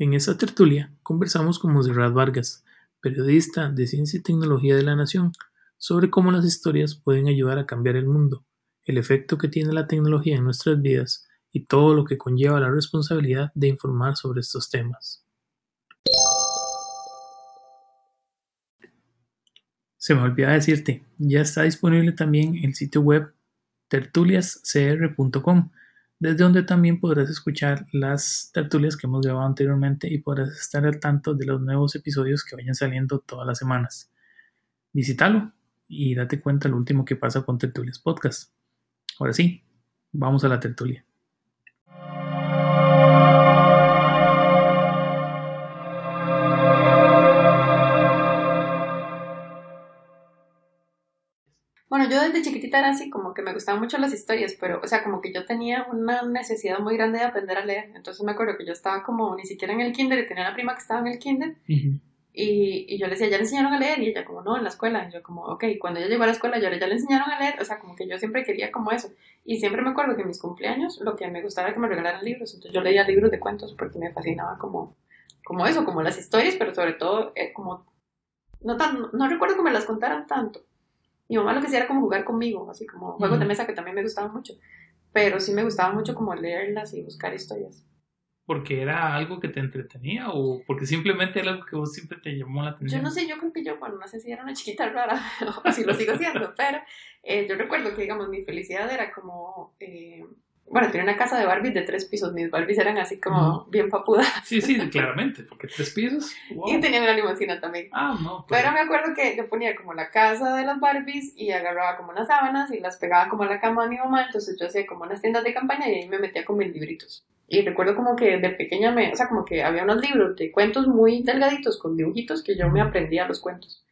En esta tertulia conversamos con Monserrat Vargas, periodista de Ciencia y Tecnología de la Nación, sobre cómo las historias pueden ayudar a cambiar el mundo, el efecto que tiene la tecnología en nuestras vidas y todo lo que conlleva la responsabilidad de informar sobre estos temas. Se me olvidaba decirte, ya está disponible también el sitio web tertuliascr.com, desde donde también podrás escuchar las tertulias que hemos grabado anteriormente y podrás estar al tanto de los nuevos episodios que vayan saliendo todas las semanas. Visítalo y date cuenta lo último que pasa con Tertulias Podcast. Ahora sí, vamos a la tertulia. Desde chiquitita era así, como que me gustaban mucho las historias, pero, o sea, como que yo tenía una necesidad muy grande de aprender a leer. Entonces me acuerdo que yo estaba como ni siquiera en el kinder y tenía una prima que estaba en el kinder. y, y, yo le decía, ¿ya le enseñaron a leer? Y ella como, no, en la escuela. Y yo como, ok, cuando ella llegó a la escuela, yo ya le enseñaron a leer. O sea, como que yo siempre quería como eso. Y siempre me acuerdo que en mis cumpleaños lo que me gustaba era que me regalaran libros. Entonces yo leía libros de cuentos porque me fascinaba como, como eso, como las historias, pero sobre todo eh, como... No, tan, no recuerdo que me las contaran tanto mi mamá lo que hacía era como jugar conmigo, así como juegos de mesa que también me gustaban mucho. Pero sí me gustaba mucho como leerlas y buscar historias. ¿Porque era algo que te entretenía o porque simplemente era algo que vos siempre te llamó la atención? Yo no sé, yo creo que yo, bueno, no sé si era una chiquita rara o si lo sigo siendo, pero eh, yo recuerdo que, digamos, mi felicidad era como eh, bueno, tenía una casa de Barbies de tres pisos. Mis Barbies eran así como bien papudas. Sí, sí, claramente, porque tres pisos. Y tenían una limusina también. Ah, no. Pues Pero me acuerdo que yo ponía como la casa de las Barbies y agarraba como unas sábanas y las pegaba como a la cama de mi mamá. Entonces yo hacía como unas tiendas de campaña y ahí me metía con mis libritos. Y recuerdo como que de pequeña me, o sea, como que había unos libros de cuentos muy delgaditos con dibujitos que yo me aprendía los cuentos.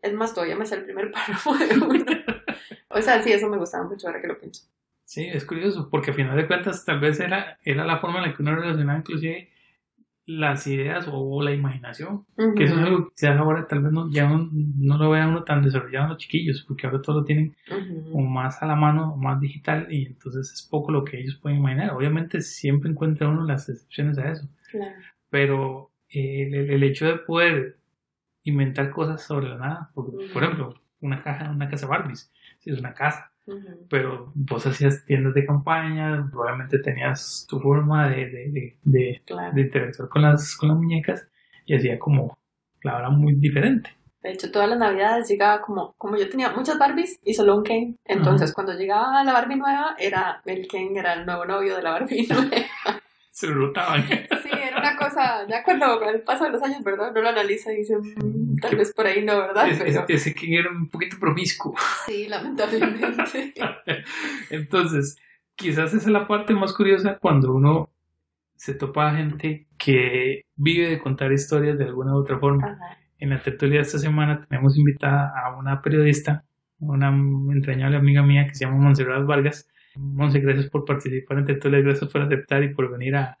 Es más, todavía me sé el primer párrafo de uno. o sea, sí, eso me gustaba mucho ahora que lo pienso. Sí, es curioso, porque a final de cuentas tal vez era, era la forma en la que uno relacionaba inclusive las ideas o la imaginación, que eso es algo que quizás ahora tal vez no, ya no, lo vean uno tan desarrollado en los chiquillos, porque ahora todo lo tienen o más a la mano, o más digital, y entonces es poco lo que ellos pueden imaginar. Obviamente siempre encuentra uno las excepciones a eso, pero el, el, hecho de poder inventar cosas sobre la nada, por, por ejemplo, una caja, una casa Barbies, si es una casa, pero vos hacías tiendas de campaña, probablemente tenías tu forma de, de, de, de, interactuar con las, con las muñecas y hacía como la hora muy diferente. De hecho, todas las navidades llegaba como, como yo tenía muchas Barbies y solo un Ken. Entonces, cuando llegaba la Barbie nueva, era el Ken era el nuevo novio de la Barbie nueva. Se lo rotaban. sí, una cosa, ya cuando el paso de los años, ¿verdad? No lo analiza y dice, mm, tal vez por ahí no, ¿verdad? Ese Ken era un poquito promiscuo. Sí, lamentablemente. Entonces, quizás esa es la parte más curiosa cuando uno se topa a gente que vive de contar historias de alguna u otra forma. En la tertulia de esta semana tenemos invitada a una periodista, una entrañable amiga mía que se llama Montserrat Vargas, Monse, gracias por participar en Tertulia, gracias por aceptar y por venir a,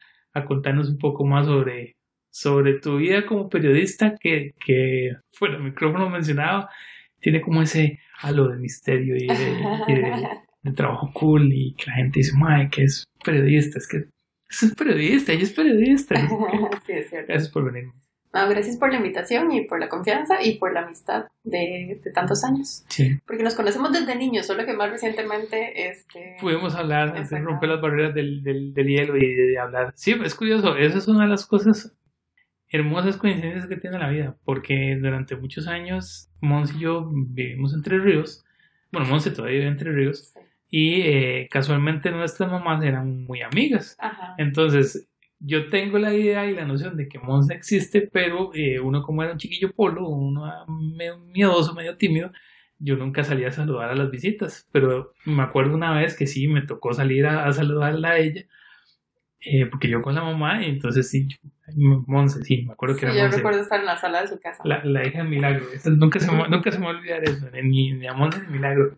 contarnos un poco más sobre, sobre tu vida como periodista que, que fuera el micrófono mencionado, tiene como ese halo de misterio y de, trabajo cool y que la gente dice, mae, que es periodista, es que es periodista, ella es periodista. sí, es cierto. Gracias por venir gracias por la invitación y por la confianza y por la amistad de, de, tantos años. Sí. Porque nos conocemos desde niños, solo que más recientemente este, pudimos hablar, romper las barreras del, del, del, hielo y de hablar. Sí, es curioso, esa es una de las cosas hermosas coincidencias que tiene la vida, porque durante muchos años Mons y yo vivimos entre ríos, bueno, Mons todavía vive entre ríos, y eh, casualmente nuestras mamás eran muy amigas. Ajá. Entonces, yo tengo la idea y la noción de que Monza existe, pero eh, uno como era un chiquillo polo, uno medio miedoso, medio tímido, yo nunca salía a saludar a las visitas, pero me acuerdo una vez que sí, me tocó salir a, saludarla a ella, eh, porque yo con la mamá, y entonces sí, Monse, sí, me acuerdo que sí, yo recuerdo estar en la sala de su casa. La, la hija de Milagro, nunca, se me, nunca se me va a olvidar eso, ni, ni a Monse ni Milagro,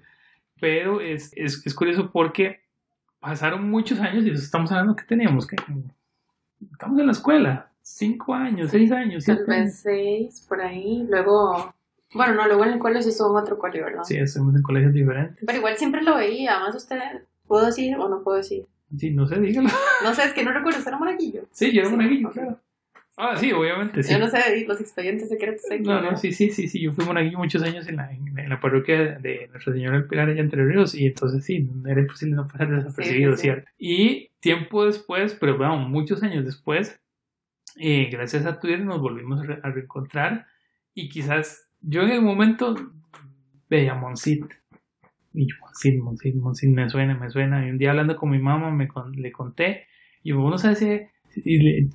pero es, es, es curioso porque pasaron muchos años y estamos hablando que teníamos que estamos en la escuela, cinco años, seis años. Tal vez seis, por ahí. Luego, bueno, no, luego en el colegio sí estuvo en otro colegio, ¿verdad? Sí, estuvimos en colegios diferentes. Pero igual siempre lo veía, además usted, ¿puedo decir o no puedo decir? Sí, no sé, dígalo. No sé, es que no recuerdo, ¿usted era monaguillo? Sí, yo era monaguillo, claro. Ah, sí, obviamente, sí. Yo no sé los expedientes secretos. No, no, sí, sí, sí, sí. Yo fui monaguillo muchos años en la, en, la parroquia de Nuestra Señora del Pilar allá entre ríos y entonces sí, era imposible no pasar desapercibido, ¿cierto? Y tiempo después, pero bueno, muchos años después, eh, gracias a Twitter nos volvimos a, reencontrar y quizás yo en el momento veía Monsit y yo, Monsit, Monsit, Monsit, me suena, me suena. Y un día hablando con mi mamá me le conté y uno y le,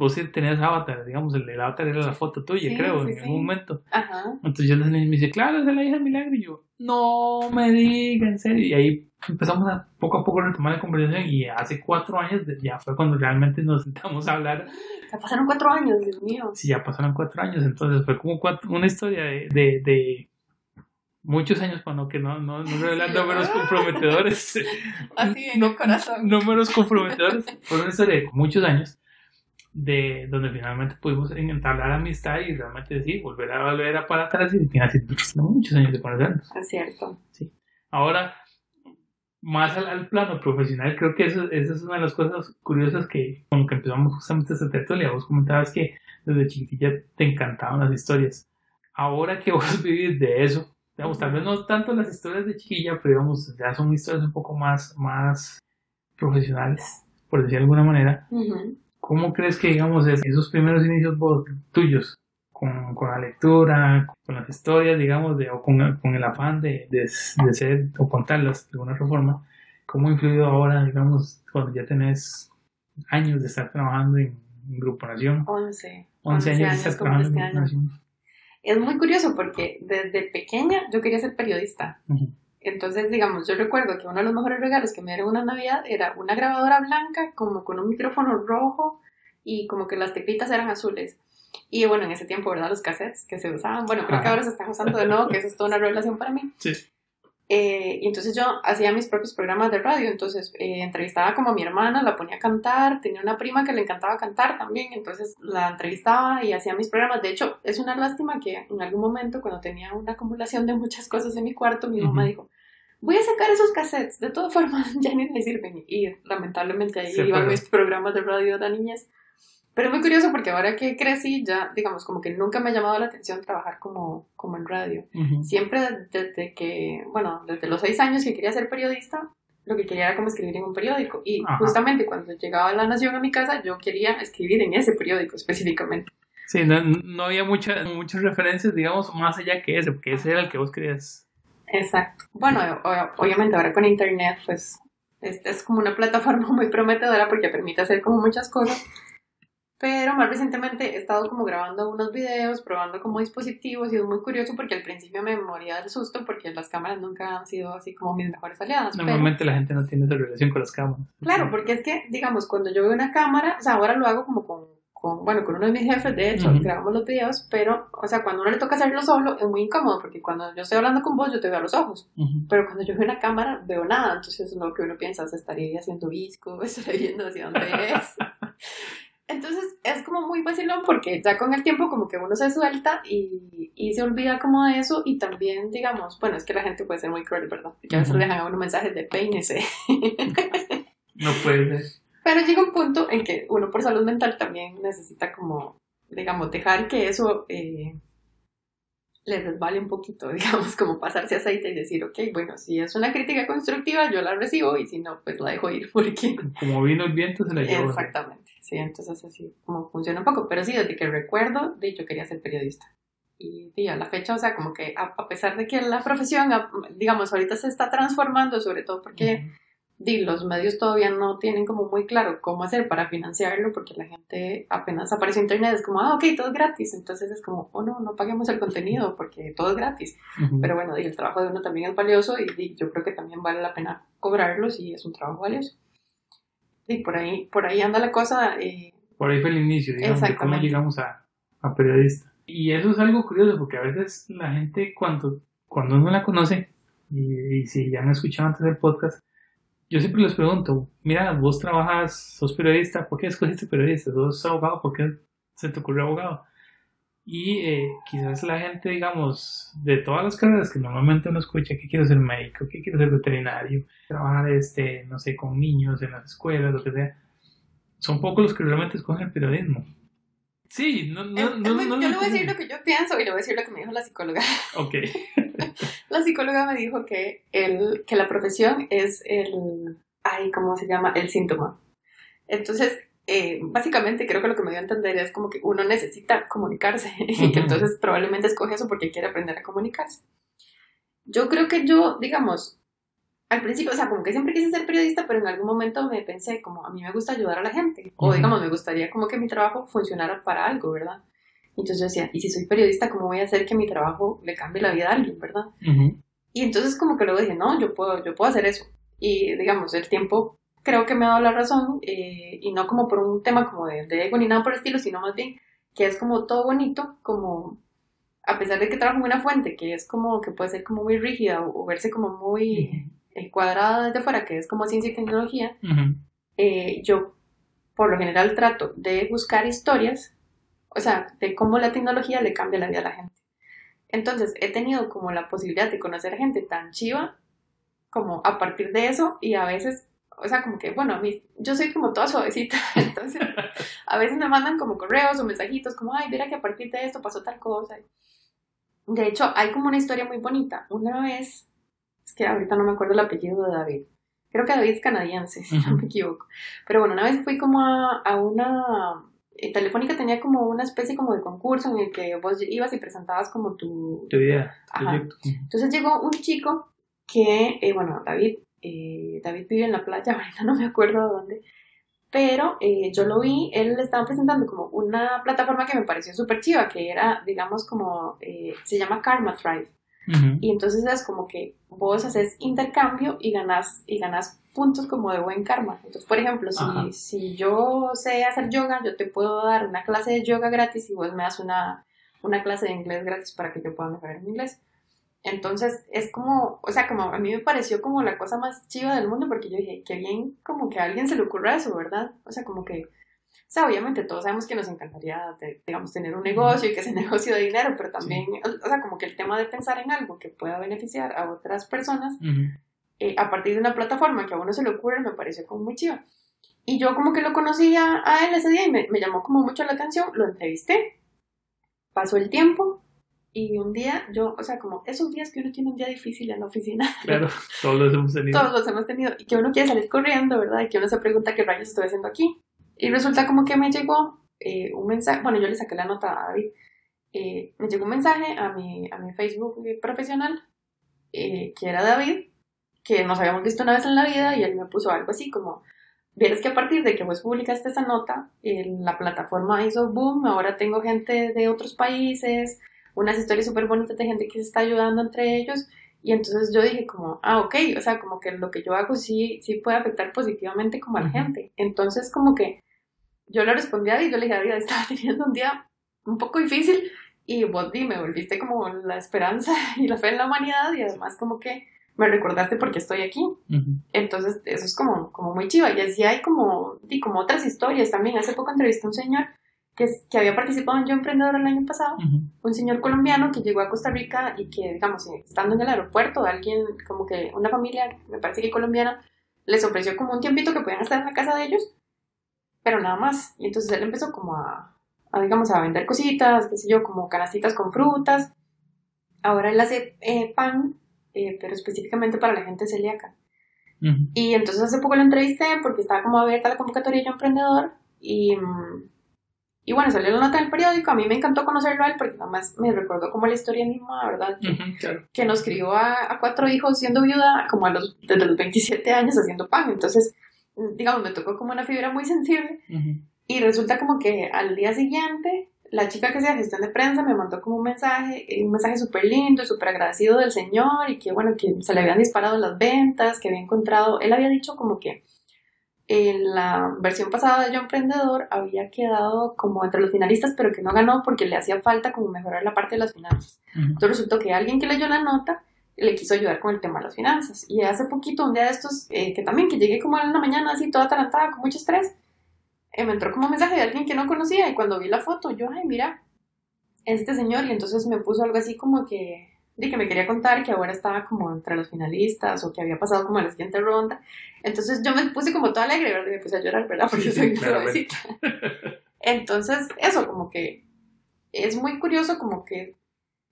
vos tenías avatar, digamos, el, el avatar era la foto tuya, creo, en algún momento. Ajá. Entonces yo me dice, claro, es la hija de Milagro. Y yo, no me diga, en serio. Y ahí empezamos a poco a poco retomar la conversación y hace cuatro años ya fue cuando realmente nos sentamos a hablar. Ya pasaron cuatro años, Dios mío. Sí, ya pasaron cuatro años, entonces fue como una historia de, de, de muchos años cuando que no, no, no revelan números comprometedores. Así en no, corazón. Números comprometedores. Fue una historia de muchos años de donde finalmente pudimos entablar amistad y realmente decir, volver a volver a para atrás y hace muchos años de conocernos. Es cierto. Sí. Ahora, más al, plano profesional, creo que eso, esa es una de las cosas curiosas que con lo que empezamos justamente esta tertulia, vos comentabas que desde chiquitilla te encantaban las historias. Ahora que vos vivís de eso, digamos, tal vez no tanto las historias de chiquilla, pero digamos, ya son historias un poco más, más profesionales, por decir de alguna manera. ¿Cómo crees que, digamos, esos primeros inicios tuyos, con, con, la lectura, con las historias, digamos, de, o con, con el afán de, de, ser o contarlas de alguna otra forma, cómo ha influido ahora, digamos, cuando ya tenés años de estar trabajando en, Grupo Nación? 11. 11 años, de estar trabajando en este Grupo Nación. Es muy curioso porque desde pequeña yo quería ser periodista. Entonces, digamos, yo recuerdo que uno de los mejores regalos que me dieron una Navidad era una grabadora blanca, como con un micrófono rojo y como que las teclitas eran azules. Y bueno, en ese tiempo, ¿verdad? Los cassettes que se usaban. Bueno, creo que ahora se están usando de nuevo, que eso es toda una revelación para mí. Sí. Eh, y entonces yo hacía mis propios programas de radio, entonces eh, entrevistaba como a mi hermana, la ponía a cantar, tenía una prima que le encantaba cantar también, entonces la entrevistaba y hacía mis programas. De hecho, es una lástima que en algún momento, cuando tenía una acumulación de muchas cosas en mi cuarto, mi mamá dijo, voy a sacar esos cassettes, de todas formas ya ni me sirven. Y lamentablemente ahí iban mis programas de radio de niñez. Pero es muy curioso porque ahora que crecí, ya, digamos, como que nunca me ha llamado la atención trabajar como, como en radio. Siempre desde que, bueno, desde los seis años que quería ser periodista, lo que quería era como escribir en un periódico. Y justamente cuando llegaba La Nación a mi casa, yo quería escribir en ese periódico específicamente. Sí, no, no había muchas muchas referencias, digamos, más allá que ese, porque ese era el que vos querías. Exacto. Bueno, obviamente ahora con Internet, pues, es, es como una plataforma muy prometedora porque permite hacer como muchas cosas pero más recientemente he estado como grabando unos videos, probando como dispositivos y es muy curioso porque al principio me moría del susto porque las cámaras nunca han sido así como mis mejores aliadas. Normalmente la gente no tiene esa relación con las cámaras. Claro, porque es que, digamos, cuando yo veo una cámara, o sea, ahora lo hago como con, con bueno, con uno de mis jefes, de hecho, grabamos los videos, pero, o sea, cuando uno le toca hacerlo solo es muy incómodo porque cuando yo estoy hablando con vos yo te veo a los ojos, pero cuando yo veo una cámara veo nada, entonces lo que uno piensa es estaría haciendo visco, estaría viendo hacia dónde es. Entonces es como muy vacilón porque ya con el tiempo como que uno se suelta y, y, se olvida como de eso y también digamos, bueno, es que la gente puede ser muy cruel, ¿verdad? Que a veces dejan a uno mensajes de peínese. no puede ser. Pero llega un punto en que uno por salud mental también necesita como, digamos, dejar que eso eh, le desvale un poquito, digamos, como pasarse aceite y decir, ok, bueno, si es una crítica constructiva, yo la recibo y si no, pues la dejo ir porque... Como vino el viento, se la llevó. Exactamente. Sí, entonces así como funciona un poco. Pero sí, desde que recuerdo, de hecho, quería ser periodista. Y, y a la fecha, o sea, como que a, pesar de que la profesión, digamos, ahorita se está transformando, sobre todo porque los medios todavía no tienen como muy claro cómo hacer para financiarlo, porque la gente apenas aparece en internet, es como, ah, ok, todo es gratis. Entonces es como, oh no, no paguemos el contenido porque todo es gratis. Pero bueno, el trabajo de uno también es valioso y, yo creo que también vale la pena cobrarlo si es un trabajo valioso. Y por ahí, por ahí anda la cosa. Eh, por ahí fue el inicio, digamos, de cómo llegamos a, a, periodista. Y eso es algo curioso, porque a veces la gente cuando, cuando uno la conoce, y, si ya me escuchado antes del podcast, yo siempre les pregunto, mira, vos trabajas, sos periodista, ¿por qué escogiste periodista? ¿Sos abogado? ¿Por qué se te ocurrió abogado? Y eh, quizás la gente, digamos, de todas las carreras que normalmente uno escucha, que quiero ser médico, que quiero ser veterinario, trabajar, este, no sé, con niños en las escuelas, lo que sea, son pocos los que realmente escogen el periodismo. Sí, no, no, no, no, Yo le voy a decir lo que yo pienso y le voy a decir lo que me dijo la psicóloga. Ok. la psicóloga me dijo que, el, que la profesión es el, ay, ¿cómo se llama? El síntoma. Entonces, eh, básicamente creo que lo que me dio a entender es como que uno necesita comunicarse y que entonces probablemente escoge eso porque quiere aprender a comunicarse. Yo creo que yo, digamos, al principio, o sea, como que siempre quise ser periodista, pero en algún momento me pensé como a mí me gusta ayudar a la gente o digamos, me gustaría como que mi trabajo funcionara para algo, ¿verdad? Entonces yo decía, y si soy periodista, ¿cómo voy a hacer que mi trabajo le cambie la vida a alguien, verdad? Y entonces como que luego dije, no, yo puedo, yo puedo hacer eso. Y digamos, el tiempo creo que me ha dado la razón, eh, y no como por un tema como de, ego ni nada por el estilo, sino más bien que es como todo bonito, como a pesar de que trabajo en una fuente que es como que puede ser como muy rígida o, verse como muy eh, cuadrada desde fuera, que es como ciencia y tecnología, eh, yo por lo general trato de buscar historias, o sea, de cómo la tecnología le cambia la vida a la gente. Entonces, he tenido como la posibilidad de conocer gente tan chiva como a partir de eso y a veces o sea, como que, bueno, a mí, yo soy como toda suavecita, entonces a veces me mandan como correos o mensajitos como, ay, mira que a partir de esto pasó tal cosa. De hecho, hay como una historia muy bonita. Una vez, es que ahorita no me acuerdo el apellido de David, creo que David es canadiense, si no me equivoco. Pero bueno, una vez fui como a, una... Eh, Telefónica tenía como una especie como de concurso en el que vos ibas y presentabas como tu... Tu idea. Entonces llegó un chico que, eh, bueno, David eh, David vive en la playa, ahorita no me acuerdo de dónde, pero eh, yo lo vi, él le estaba presentando como una plataforma que me pareció súper chiva, que era, digamos, como, eh, se llama Karma Tribe. Y entonces es como que vos haces intercambio y ganas, y ganas puntos como de buen karma. Entonces, por ejemplo, si, si yo sé hacer yoga, yo te puedo dar una clase de yoga gratis y vos me das una, una clase de inglés gratis para que yo pueda mejorar mi inglés. Entonces es como, o sea, como a mí me pareció como la cosa más chiva del mundo porque yo dije, qué bien como que a alguien se le ocurra eso, ¿verdad? O sea, como que, o sea, obviamente todos sabemos que nos encantaría, digamos, tener un negocio y que ese negocio de dinero, pero también, o sea, como que el tema de pensar en algo que pueda beneficiar a otras personas eh, a partir de una plataforma que a uno se le ocurre me pareció como muy chiva. Y yo como que lo conocía a él ese día y me, me llamó como mucho la atención, lo entrevisté, pasó el tiempo y un día, yo, o sea, como esos días que uno tiene un día difícil en la oficina. Claro, todos los hemos tenido. Todos los hemos tenido. Y que uno quiere salir corriendo, ¿verdad? Y que uno se pregunta qué rayos estoy haciendo aquí. Y resulta como que me llegó eh, un mensaje, bueno, yo le saqué la nota a David. Eh, me llegó un mensaje a mi, a mi Facebook profesional, eh, que era David, que nos habíamos visto una vez en la vida y él me puso algo así como, Vieres que a partir de que vos publicaste esa nota, la plataforma hizo boom, ahora tengo gente de otros países, unas historias súper bonitas de gente que se está ayudando entre ellos. Y entonces yo dije como, ah, ok, o sea, como que lo que yo hago sí, sí puede afectar positivamente como a la gente. Entonces como que yo le respondí a David, yo le dije, David, estaba teniendo un día un poco difícil y vos me volviste como la esperanza y la fe en la humanidad y además como que me recordaste porque estoy aquí. Entonces eso es como, como muy chiva. Y así hay como, y como otras historias también. Hace poco entrevisté a un señor que, que había participado en Yo Emprendedor el año pasado, un señor colombiano que llegó a Costa Rica y que, digamos, estando en el aeropuerto, alguien, como que una familia, me parece que colombiana, les ofreció como un tiempito que podían estar en la casa de ellos, pero nada más. Y entonces él empezó como a, a digamos, a vender cositas, qué sé yo, como canastitas con frutas. Ahora él hace eh, pan, eh, pero específicamente para la gente celíaca. Y entonces hace poco lo entrevisté porque estaba como abierta la convocatoria Yo Emprendedor y... Mm, y bueno, salió la nota del periódico, a mí me encantó conocerlo a él porque además me recordó como la historia misma, ¿verdad? Que, nos crió a, cuatro hijos siendo viuda como a los, desde los 27 años haciendo pan. Entonces, digamos, me tocó como una fibra muy sensible. Y resulta como que al día siguiente, la chica que hacía gestión de prensa me mandó como un mensaje, un mensaje súper lindo, súper agradecido del señor y que bueno, que se le habían disparado las ventas, que había encontrado, él había dicho como que en la versión pasada de Yo Emprendedor había quedado como entre los finalistas, pero que no ganó porque le hacía falta como mejorar la parte de las finanzas. Entonces resultó que alguien que leyó la nota le quiso ayudar con el tema de las finanzas. Y hace poquito, un día de estos, eh, que también que llegué como en la mañana así toda atarantada, con mucho estrés, eh, me entró como un mensaje de alguien que no conocía y cuando vi la foto, yo, ay, mira, este señor, y entonces me puso algo así como que de que me quería contar que ahora estaba como entre los finalistas o que había pasado como a la siguiente ronda. Entonces yo me puse como toda alegre, ¿verdad? Y me puse a llorar, ¿verdad? Porque soy suavecita. Entonces, eso, como que es muy curioso, como que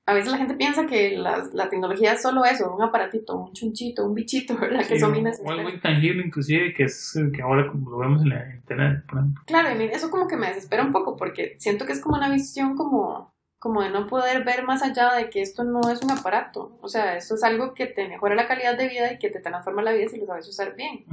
a veces la gente piensa que la, tecnología es solo eso, un aparatito, un chunchito, un bichito, ¿verdad? que son O algo intangible, inclusive, que es que ahora como lo vemos en la internet, por ejemplo. Claro, eso como que me desespera un poco, porque siento que es como una visión como, como de no poder ver más allá de que esto no es un aparato. O sea, esto es algo que te mejora la calidad de vida y que te transforma la vida si lo sabes usar bien.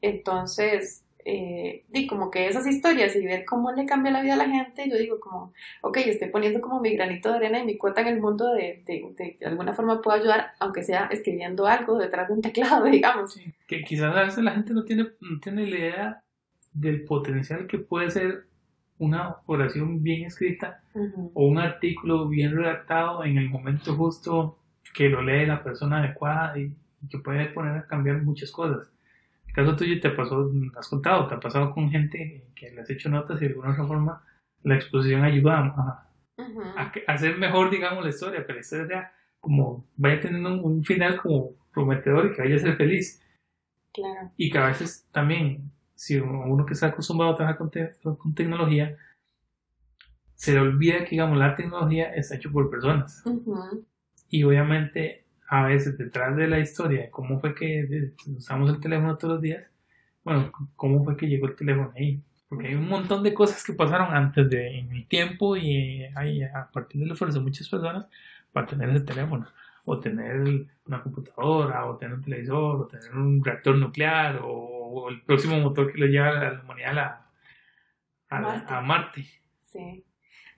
Entonces, eh, di como que esas historias y ver cómo le cambia la vida a la gente, yo digo como, ok, estoy poniendo como mi granito de arena y mi cuota en el mundo de, de, de, alguna forma puedo ayudar, aunque sea escribiendo algo detrás de un teclado, digamos. que quizás a veces la gente no tiene, no tiene la idea del potencial que puede ser una oración bien escrita o un artículo bien redactado en el momento justo que lo lee la persona adecuada y que puede poner a cambiar muchas cosas caso tuyo te pasó, has contado, te ha pasado con gente que le has hecho notas y de alguna otra forma la exposición ayuda a, hacer mejor, digamos, la historia, pero la historia como vaya teniendo un, final como prometedor y que vaya a ser feliz. Claro. Y que a veces también, si uno que está acostumbrado a trabajar con, tecnología, se le olvida que, digamos, la tecnología está hecho por personas. Y obviamente a veces detrás de la historia, cómo fue que usamos el teléfono todos los días, bueno, cómo fue que llegó el teléfono ahí. Porque hay un montón de cosas que pasaron antes de en el tiempo y a partir del esfuerzo de muchas personas para tener ese teléfono. O tener una computadora, o tener un televisor, o tener un reactor nuclear, o, el próximo motor que le lleva a la humanidad a, a, a Marte. Sí.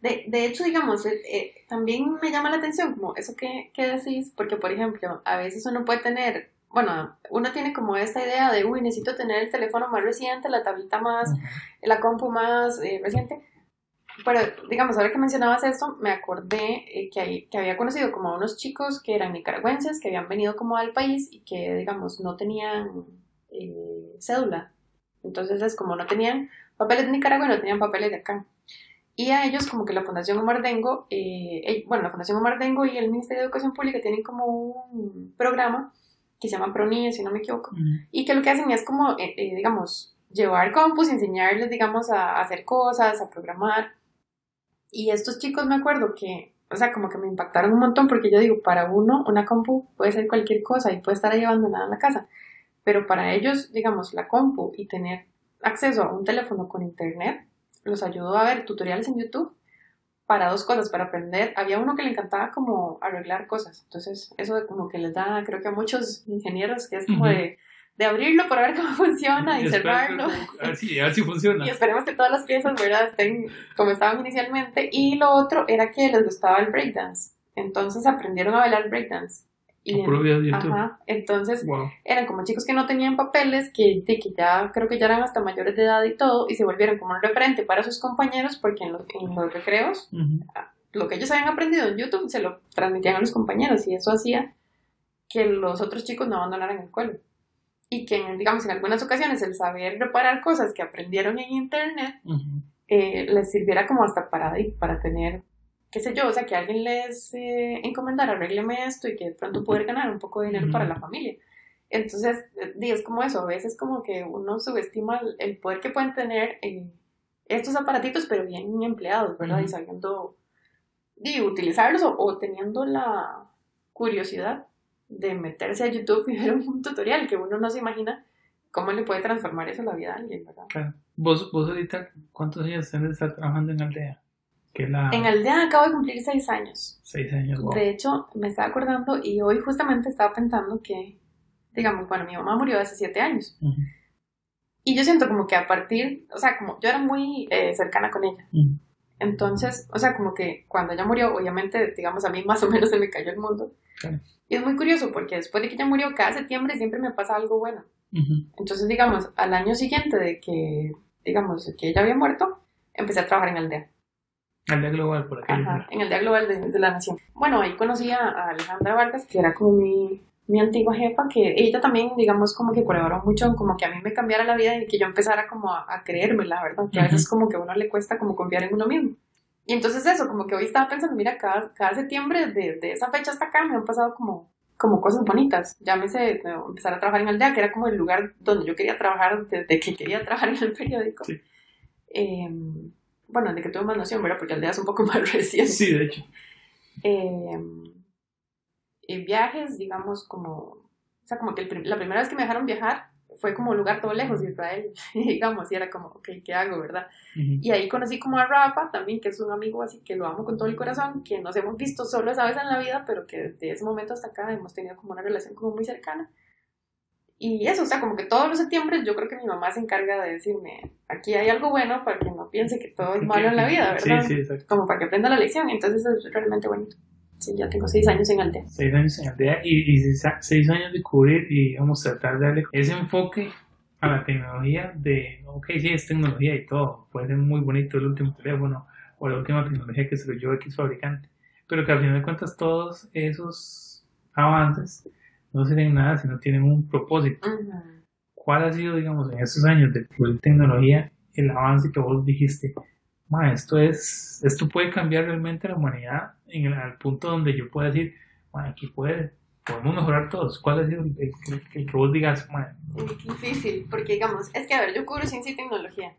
De, de hecho, digamos, eh, eh, también me llama la atención como eso que, que, decís, porque por ejemplo, a veces uno puede tener, bueno, uno tiene como esta idea de, uy, necesito tener el teléfono más reciente, la tablita más, la compu más eh, reciente. Pero, digamos, ahora que mencionabas esto, me acordé que, que había conocido como a unos chicos que eran nicaragüenses, que habían venido como al país y que, digamos, no tenían cédula. Entonces es como no tenían papeles de Nicaragua y no tenían papeles de acá. Y a ellos como que la Fundación Omar Dengo, eh, bueno, la Fundación Omar Dengo y el Ministerio de Educación Pública tienen como un programa que se llama PRONIE, si no me equivoco, y que lo que hacen es como, eh, eh, digamos, llevar compus, enseñarles, digamos, a, hacer cosas, a programar. Y estos chicos me acuerdo que, o sea, como que me impactaron un montón porque yo digo, para uno una compu puede ser cualquier cosa y puede estar ahí abandonada en la casa, pero para ellos, digamos, la compu y tener acceso a un teléfono con internet, los ayudó a ver tutoriales en YouTube para dos cosas, para aprender. Había uno que le encantaba como arreglar cosas. Entonces, eso de como que les da, creo que a muchos ingenieros, que es como de, de, abrirlo para ver cómo funciona y, cerrarlo. Así, así funciona. y esperemos que todas las piezas, ¿verdad?, estén como estaban inicialmente. Y lo otro era que les gustaba el breakdance. Entonces aprendieron a bailar breakdance. Y Ajá, entonces eran como chicos que no tenían papeles, que, que ya creo que ya eran hasta mayores de edad y todo, y se volvieron como un referente para sus compañeros porque en los, en los recreos ah, lo que ellos habían aprendido en YouTube se lo transmitían a los compañeros y eso hacía que los otros chicos no abandonaran el escuela. Y que, digamos, en algunas ocasiones el saber reparar cosas que aprendieron en internet eh, les sirviera como hasta para, para tener qué sé yo, o sea, que alguien les eh, encomendara, arregleme esto y que de pronto poder ganar un poco de dinero para la familia. Entonces, eh, es como eso, a veces como que uno subestima el, poder que pueden tener en estos aparatitos, pero bien empleados, ¿verdad? Y sabiendo de utilizarlos o, teniendo la curiosidad de meterse a YouTube y ver un, tutorial que uno no se imagina cómo le puede transformar eso la vida a alguien, ¿verdad? Claro. ¿Vos, vos ahorita cuántos años estar trabajando en aldea? En Aldea acabo de cumplir seis años. Seis años, De hecho, me estaba acordando y hoy justamente estaba pensando que, digamos, bueno, mi mamá murió hace siete años. Y yo siento como que a partir, o sea, como yo era muy eh, cercana con ella. Entonces, o sea, como que cuando ella murió, obviamente, digamos, a mí más o menos se me cayó el mundo. Y es muy curioso porque después de que ella murió, cada septiembre siempre me pasa algo bueno. Entonces, digamos, al año siguiente de que, digamos, que ella había muerto, empecé a trabajar en aldea. El Día Global, por aquí. Ajá, en el Día Global de, la Nación. Bueno, ahí conocí a, Alejandra Vargas, que era como mi, mi antigua jefa, que ella también, digamos, como que colaboró mucho, como que a mí me cambiara la vida y que yo empezara como a, creerme, la verdad, que a veces como que a uno le cuesta como confiar en uno mismo. Y entonces eso, como que hoy estaba pensando, mira, cada, cada septiembre de, de esa fecha hasta acá me han pasado como, como cosas bonitas. Llámese empezar a trabajar en Aldea, que era como el lugar donde yo quería trabajar desde que quería trabajar en el periódico. Sí. Eh, bueno, de que tuve más noción, ¿verdad? Porque el día es un poco más reciente. Sí, de hecho. Eh, y viajes, digamos, como, o sea, como que la primera vez que me dejaron viajar fue como un lugar todo lejos de Israel, digamos, y era como, ok, ¿qué hago, verdad? Y ahí conocí como a Rafa también, que es un amigo así que lo amo con todo el corazón, que nos hemos visto solo esa vez en la vida, pero que desde ese momento hasta acá hemos tenido como una relación como muy cercana. Y eso, o sea, como que todos los septiembre yo creo que mi mamá se encarga de decirme, aquí hay algo bueno para que no piense que todo es malo en la vida, ¿verdad? Sí, sí, exacto. Como para que aprenda la lección, entonces es realmente bonito. Sí, ya tengo seis años en Aldea. Seis años en Aldea y, seis años de cubrir y vamos a tratar de darle ese enfoque a la tecnología de, ok, sí, es tecnología y todo, puede ser muy bonito el último teléfono o la última tecnología que se lo llevó X fabricante, pero que al final de cuentas todos esos avances no sirven nada si no tienen un propósito. ¿Cuál ha sido, digamos, en esos años de tecnología el avance que vos dijiste? esto es, esto puede cambiar realmente la humanidad en el, al punto donde yo pueda decir, aquí puede, podemos mejorar todos. ¿Cuál es el, el, que vos digas, Es difícil, porque digamos, es que a ver, yo cubro ciencia y tecnología,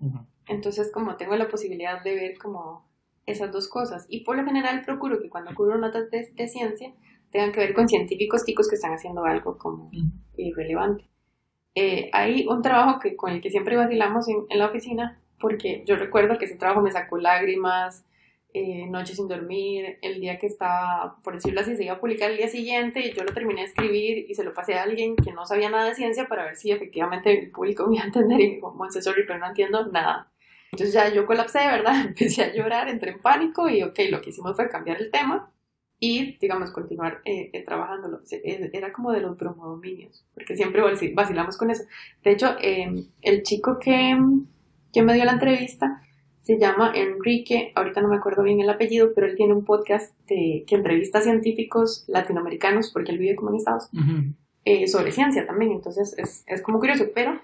entonces como tengo la posibilidad de ver como esas dos cosas, y por lo general procuro que cuando cubro notas de, de ciencia tengan que ver con científicos ticos que están haciendo algo como irrelevante. Eh, hay un trabajo que, con el que siempre vacilamos en, en la oficina, porque yo recuerdo que ese trabajo me sacó lágrimas, eh, noches sin dormir, el día que estaba, por decirlo así, se iba a publicar el día siguiente y yo lo terminé de escribir y se lo pasé a alguien que no sabía nada de ciencia para ver si efectivamente el público me iba a entender y me dijo, sorry, pero no entiendo nada. Entonces ya yo colapsé, ¿verdad? Empecé a llorar, entré en pánico y ok, lo que hicimos fue cambiar el tema y, digamos, continuar eh, eh trabajándolo. Era como de los bromodominios, porque siempre vacilamos con eso. De hecho, em, el chico que, que me dio la entrevista se llama Enrique, ahorita no me acuerdo bien el apellido, pero él tiene un podcast de, que entrevista a científicos latinoamericanos, porque él vive como en Estados, eh, sobre ciencia también, entonces es, es como curioso, pero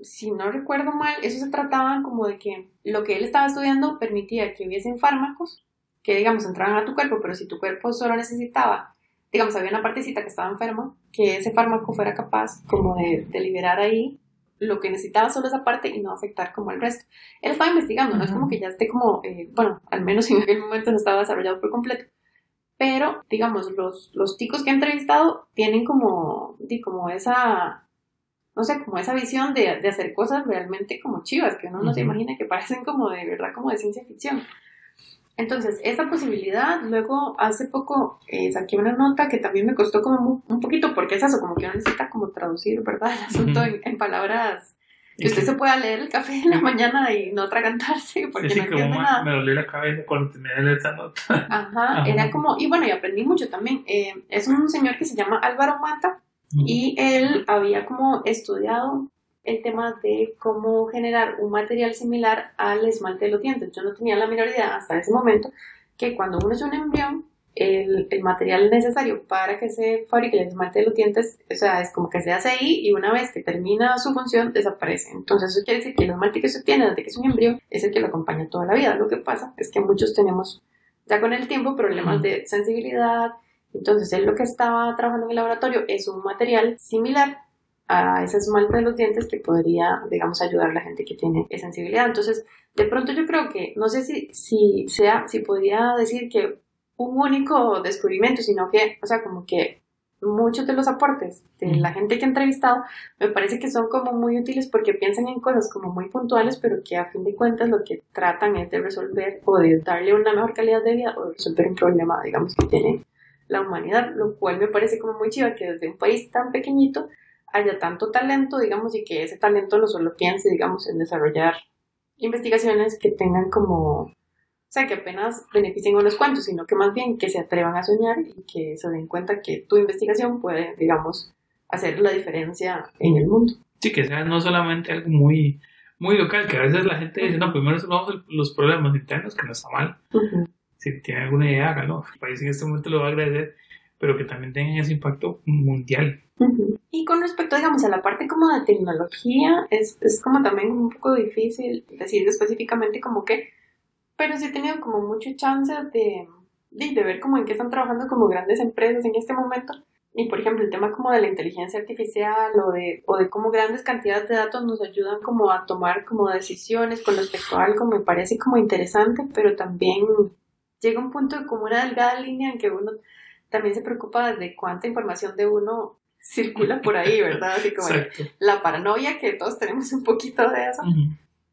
si no recuerdo mal, eso se trataba como de que lo que él estaba estudiando permitía que hubiesen fármacos que, digamos, entraban a tu cuerpo, pero si tu cuerpo solo necesitaba, digamos, había una partecita que estaba enferma, que ese fármaco fuera capaz como de, de liberar ahí lo que necesitaba solo esa parte y no afectar como el resto. Él estaba investigando, no es como que ya esté como, eh, bueno, al menos en aquel momento no estaba desarrollado por completo. Pero, digamos, los, los ticos que he entrevistado tienen como, di, como esa, no sé, como esa visión de, de, hacer cosas realmente como chivas, que uno no se imagina que parecen como de verdad, como de ciencia ficción. Entonces, esa posibilidad, luego hace poco eh, saqué una nota que también me costó como un, poquito, porque es eso, como que uno necesita como traducir, ¿verdad? El asunto en, palabras que usted se pueda leer el café en la mañana y no atragantarse, porque no entiende nada. Me dolió la cabeza cuando terminé de leer esa nota. Ajá, era como, y bueno, y aprendí mucho también. Eh, es un señor que se llama Álvaro Mata, y él había como estudiado el tema de cómo generar un material similar al esmalte de los dientes. Yo no tenía la menor idea hasta ese momento que cuando uno es un embrión, el, el, material necesario para que se fabrique el esmalte de los dientes, o sea, es como que se hace ahí y una vez que termina su función, desaparece. Entonces, eso quiere decir que el esmalte que se tiene desde que es un embrión es el que lo acompaña toda la vida. Lo que pasa es que muchos tenemos ya con el tiempo problemas de sensibilidad. Entonces, él lo que estaba trabajando en el laboratorio es un material similar a ese esmalte de los dientes que podría, digamos, ayudar a la gente que tiene sensibilidad. Entonces, de pronto yo creo que, no sé si, si sea, si podría decir que un único descubrimiento, sino que, o sea, como que muchos de los aportes de la gente que he entrevistado me parece que son como muy útiles porque piensan en cosas como muy puntuales, pero que a fin de cuentas lo que tratan es de resolver o de darle una mejor calidad de vida o de resolver un problema, digamos, que tiene la humanidad, lo cual me parece como muy chido que desde un país tan pequeñito haya tanto talento, digamos, y que ese talento no solo piense, digamos, en desarrollar investigaciones que tengan como, o sea, que apenas beneficien unos cuantos, sino que más bien que se atrevan a soñar y que se den cuenta que tu investigación puede, digamos, hacer la diferencia en el mundo. Sí, que sea no solamente algo muy, muy local, que a veces la gente dice, no, primero resolvamos los problemas internos, que no está mal. Si tiene alguna idea, hágalo. El país en este momento lo va a agradecer, pero que también tengan ese impacto mundial. Y con respecto, digamos, a la parte como de tecnología, es, es como también un poco difícil decir específicamente como que, pero sí he tenido como mucho chance de, de, ver como en qué están trabajando como grandes empresas en este momento. Y por ejemplo, el tema como de la inteligencia artificial o de, o de cómo grandes cantidades de datos nos ayudan como a tomar como decisiones con respecto a algo me parece como interesante, pero también llega un punto de como una delgada línea en que uno también se preocupa de cuánta información de uno circula por ahí, ¿verdad? Así como la paranoia que todos tenemos un poquito de eso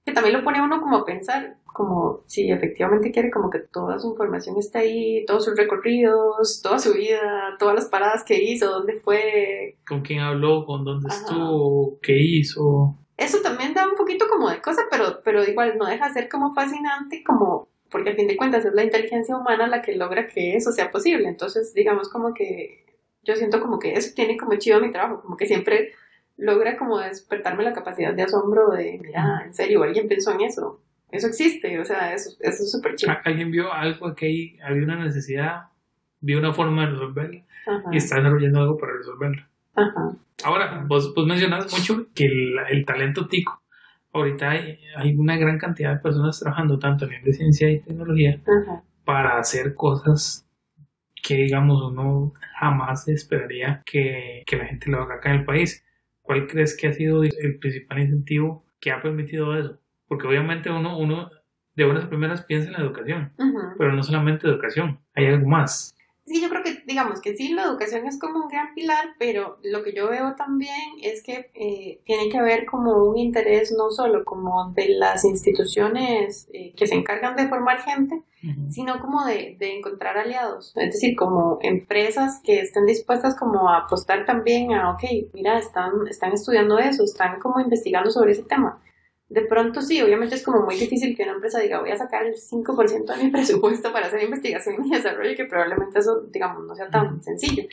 que también lo pone uno como a pensar, como si efectivamente quiere como que toda su información esté ahí, todos sus recorridos, toda su vida, todas las paradas que hizo, dónde fue. Con quién habló, con dónde estuvo, qué hizo. Eso también da un poquito como de cosa, pero, pero igual no deja de ser como fascinante, como porque al fin de cuentas es la inteligencia humana la que logra que eso sea posible. Entonces, digamos como que yo siento como que eso tiene como chido mi trabajo, como que siempre logra como despertarme la capacidad de asombro de, mira, en serio, alguien pensó en eso. Eso existe, o sea, eso, eso es súper chido. Alguien vio algo que hay, había una necesidad, vio una forma de resolverla y está desarrollando algo para resolverla. Ahora, vos, vos mencionas mucho que el, talento tico, ahorita hay, hay, una gran cantidad de personas trabajando tanto en de ciencia y tecnología para hacer cosas que, digamos, uno jamás esperaría que, que la gente lo haga acá en el país. ¿cuál crees que ha sido el principal incentivo que ha permitido eso? Porque obviamente uno, uno de buenas primeras piensa en la educación, pero no solamente educación, hay algo más. Sí, yo creo que, digamos que sí, la educación es como un gran pilar, pero lo que yo veo también es que eh, tiene que haber como un interés no solo como de las instituciones eh, que se encargan de formar gente, sino como de, de, encontrar aliados, es decir, como empresas que estén dispuestas como a apostar también a, ok, mira, están, están estudiando eso, están como investigando sobre ese tema de pronto sí, obviamente es como muy difícil que una empresa diga voy a sacar el 5% de mi presupuesto para hacer investigación y desarrollo, que probablemente eso, digamos, no sea tan sencillo.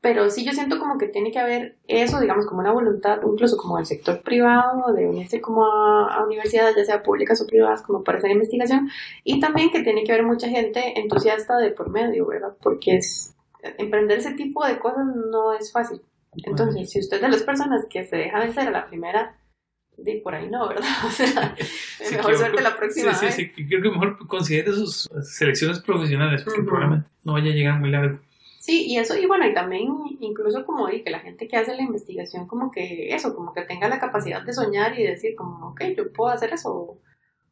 Pero sí yo siento como que tiene que haber eso, digamos, como una voluntad, incluso como del sector privado, de unirse como a, universidades, ya sea públicas o privadas, como para hacer investigación, y también que tiene que haber mucha gente entusiasta de por medio, ¿verdad? Porque es, emprender ese tipo de cosas no es fácil. Entonces, si usted es de las personas que se deja vencer a la primera de por ahí no, ¿verdad? O sea, mejor suerte la próxima sí, Sí, sí, creo que mejor considere sus selecciones profesionales, porque probablemente no vaya a llegar muy largo. Sí, y eso, y bueno, y también incluso como que la gente que hace la investigación, como que eso, como que tenga la capacidad de soñar y decir como, ok, yo puedo hacer eso,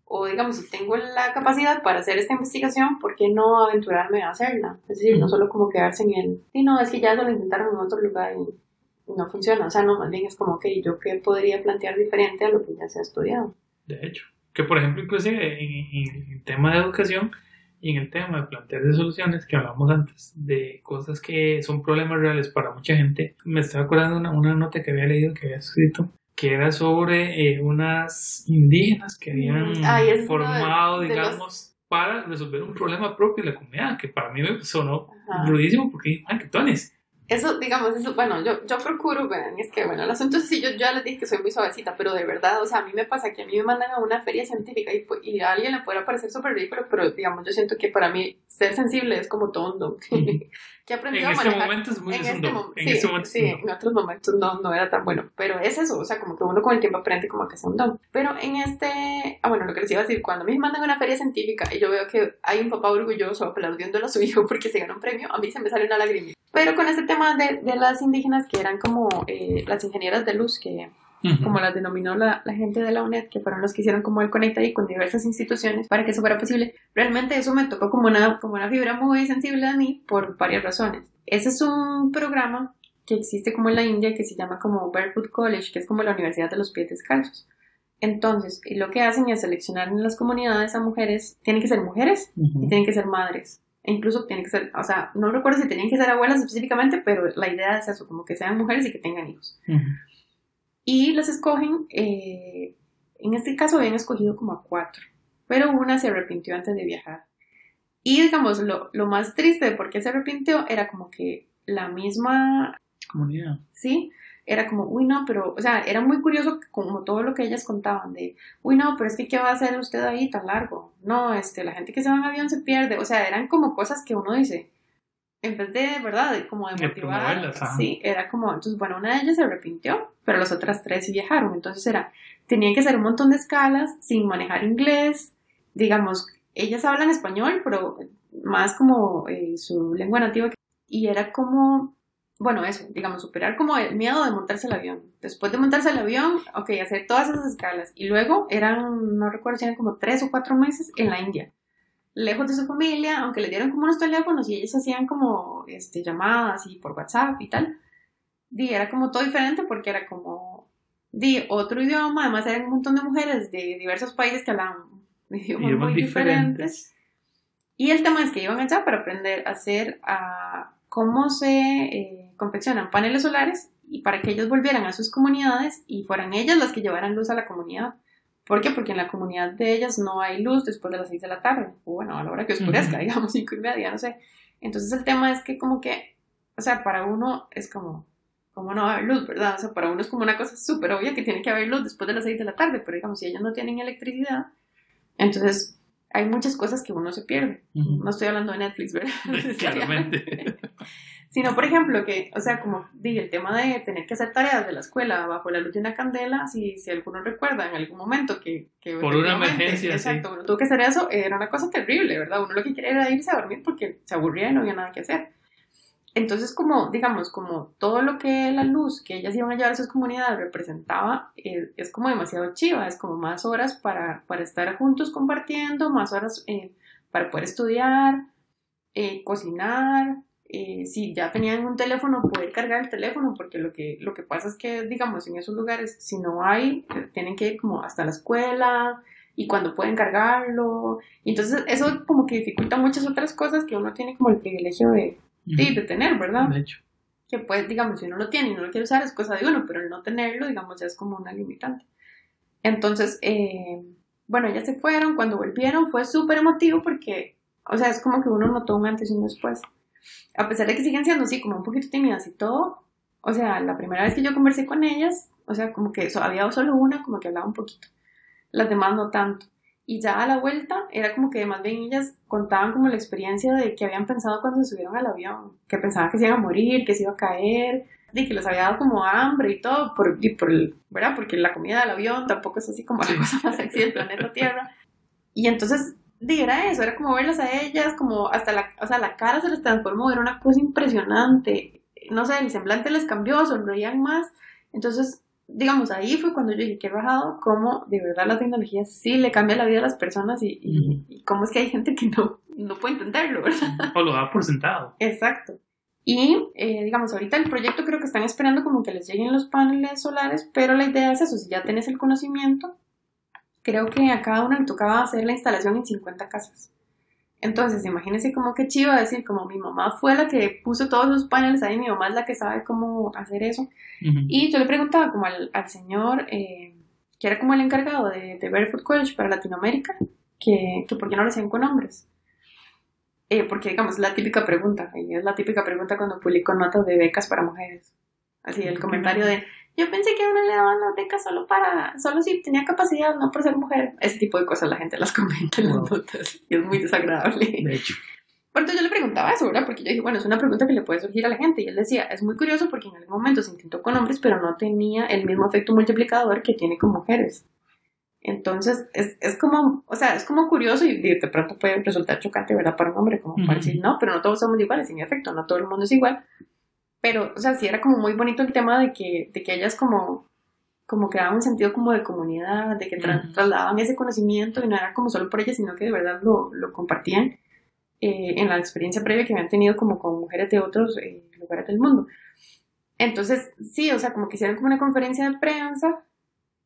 o, digamos, si tengo la capacidad para hacer esta investigación, ¿por qué no aventurarme a hacerla? Es decir, no solo como quedarse en el, sí, no, es que ya lo intentaron en otro lugar y no funciona. O sea, no, más bien es como que yo qué podría plantear diferente a lo que ya se ha estudiado. De hecho, que por ejemplo, inclusive en, el tema de educación y en el tema de plantear de soluciones que hablamos antes, de cosas que son problemas reales para mucha gente, me estaba acordando de una, una nota que había leído, que había escrito, que era sobre eh, unas indígenas que habían mm, formado, digamos, para resolver un problema propio de la comunidad, que para mí me sonó rudísimo porque, ay, que tones eso, digamos, eso, bueno, yo, yo procuro, ven, es que, bueno, el asunto es sí, yo, ya les dije que soy muy suavecita, pero de verdad, o sea, a mí me pasa que a mí me mandan a una feria científica y, y a alguien le puede parecer súper ridículo, pero, digamos, yo siento que para mí ser sensible es como todo. Que he aprendido en este momento es muy en este, en sí, este momento sí, en otros momentos no, no era tan bueno, pero es eso, o sea, como que uno con el tiempo aprende como que es un don. Pero en este, ah, bueno, lo que les iba a decir, cuando a mí me mandan a una feria científica y yo veo que hay un papá orgulloso aplaudiéndolo a su hijo porque se ganó un premio, a mí se me sale una lágrima. Pero con este tema de, de las indígenas que eran como eh, las ingenieras de luz, que como las denominó la, la, gente de la UNED, que fueron los que hicieron como el conecta ahí con diversas instituciones para que eso fuera posible. Realmente eso me tocó como una, como una fibra muy sensible a mí por varias razones. Ese es un programa que existe como en la India que se llama como Barefoot College, que es como la Universidad de los Pies Descalzos. Entonces, lo que hacen es seleccionar en las comunidades a mujeres, tienen que ser mujeres y tienen que ser madres. E incluso tienen que ser, o sea, no recuerdo si tenían que ser abuelas específicamente, pero la idea es eso, como que sean mujeres y que tengan hijos. Y las escogen, eh, en este caso habían escogido como a cuatro, pero una se arrepintió antes de viajar. Y digamos, lo, lo más triste de por qué se arrepintió era como que la misma comunidad. Sí, era como, uy, no, pero, o sea, era muy curioso como todo lo que ellas contaban de, uy, no, pero es que, ¿qué va a hacer usted ahí tan largo? No, este, la gente que se va en avión se pierde, o sea, eran como cosas que uno dice, en vez de, ¿verdad? Como de motivar. Sí, era como, entonces, bueno, una de ellas se arrepintió, pero las otras tres viajaron, entonces era, tenían que hacer un montón de escalas sin manejar inglés, digamos, ellas hablan español, pero más como eh, su lengua nativa. Y era como bueno, eso, digamos, superar como el miedo de montarse el avión. Después de montarse el avión, ok, hacer todas esas escalas. Y luego eran, no recuerdo si eran como tres o cuatro meses en la India. Lejos de su familia, aunque le dieron como unos teléfonos y ellos hacían como este, llamadas y por WhatsApp y tal. Di, era como todo diferente porque era como, di, otro idioma. Además eran un montón de mujeres de diversos países que hablaban idiomas, muy diferentes. Y el tema es que iban allá para aprender a hacer, a cómo se... Eh, confeccionan paneles solares y para que ellos volvieran a sus comunidades y fueran ellas las que llevaran luz a la comunidad. ¿Por qué? Porque en la comunidad de ellas no hay luz después de las 6 de la tarde, o bueno, a la hora que oscurezca, digamos, 5 y media, no sé. Entonces el tema es que como que, o sea, para uno es como, ¿cómo no va a haber luz, verdad? O sea, para uno es como una cosa súper obvia que tiene que haber luz después de las 6 de la tarde, pero digamos, si ellos no tienen electricidad, entonces hay muchas cosas que uno se pierde. No estoy hablando de Netflix, ¿verdad? Claramente. Sino, por ejemplo, que, o sea, como dije, el tema de tener que hacer tareas de la escuela bajo la luz de una candela, si, si alguno recuerda en algún momento que... que por una emergencia. Exacto, uno tuvo que hacer eso, era una cosa terrible, ¿verdad? Uno lo que quería era irse a dormir porque se aburría y no había nada que hacer. Entonces, como, digamos, como todo lo que la luz que ellas iban a llevar a sus comunidades representaba, eh, es como demasiado chiva, es como más horas para, para estar juntos compartiendo, más horas eh, para poder estudiar, eh, cocinar, eh, si ya tenían un teléfono, poder cargar el teléfono, porque lo que, lo que pasa es que, digamos, en esos lugares, si no hay, tienen que ir como hasta la escuela y cuando pueden cargarlo. Entonces eso como que dificulta muchas otras cosas que uno tiene como el privilegio de, de, tener, ¿verdad? De hecho. Que pues, digamos, si uno lo tiene y no lo quiere usar es cosa de uno, pero el no tenerlo, digamos, ya es como una limitante. Entonces, eh, bueno, ya se fueron, cuando volvieron fue súper emotivo porque, o sea, es como que uno notó un antes y un después a pesar de que siguen siendo así como un poquito tímidas y todo, o sea, la primera vez que yo conversé con ellas, o sea, como que había solo una como que hablaba un poquito, las demás no tanto. Y ya a la vuelta era como que más bien ellas contaban como la experiencia de que habían pensado cuando se subieron al avión, que pensaban que se iban a morir, que se iba a caer, de que les había dado como hambre y todo, por, y por el, ¿verdad? Porque la comida del avión tampoco es así como la cosa más sexy del planeta Tierra. Y entonces era eso, era como verlas a ellas, como hasta la, o sea, la cara se les transformó, era una cosa impresionante. No sé, el semblante les cambió, sonreían más. Entonces, digamos, ahí fue cuando yo dije, qué bajado, cómo de verdad la tecnología sí le cambia la vida a las personas y, y, cómo es que hay gente que no, no puede entenderlo, ¿verdad? O lo da por sentado. Exacto. Y, eh, digamos, ahorita el proyecto creo que están esperando como que les lleguen los paneles solares, pero la idea es eso, si ya tenés el conocimiento, creo que a cada una le tocaba hacer la instalación en 50 casas. Entonces, imagínense como que chiva decir, como mi mamá fue la que puso todos los paneles ahí, mi mamá es la que sabe cómo hacer eso. Y yo le preguntaba como al, señor, eh, que era como el encargado de, de Barefoot College para Latinoamérica, que, que por qué no lo hacían con hombres. Eh, porque, digamos, es la típica pregunta, y es la típica pregunta cuando publico notas de becas para mujeres. Así, el comentario de, yo pensé que a uno le daban la beca solo para, solo si tenía capacidad, no por ser mujer. Ese tipo de cosas la gente las comenta en las notas y es muy desagradable. De hecho. Por yo le preguntaba eso, ¿verdad? Porque yo dije, bueno, es una pregunta que le puede surgir a la gente. Y él decía, es muy curioso porque en algún momento se intentó con hombres, pero no tenía el mismo efecto multiplicador que tiene con mujeres. Entonces, es, es como, o sea, es como curioso y de pronto puede resultar chocante, ¿verdad? Para un hombre, como para decir, no, pero no todos somos iguales, en efecto, no todo el mundo es igual. Pero, o sea, sí era como muy bonito el tema de que, de que ellas como, como creaban un sentido como de comunidad, de que trasladaban ese conocimiento y no era como solo por ellas, sino que de verdad lo, lo compartían eh, en la experiencia previa que habían tenido como con mujeres de otros eh, lugares del mundo. Entonces, sí, o sea, como que hicieron como una conferencia de prensa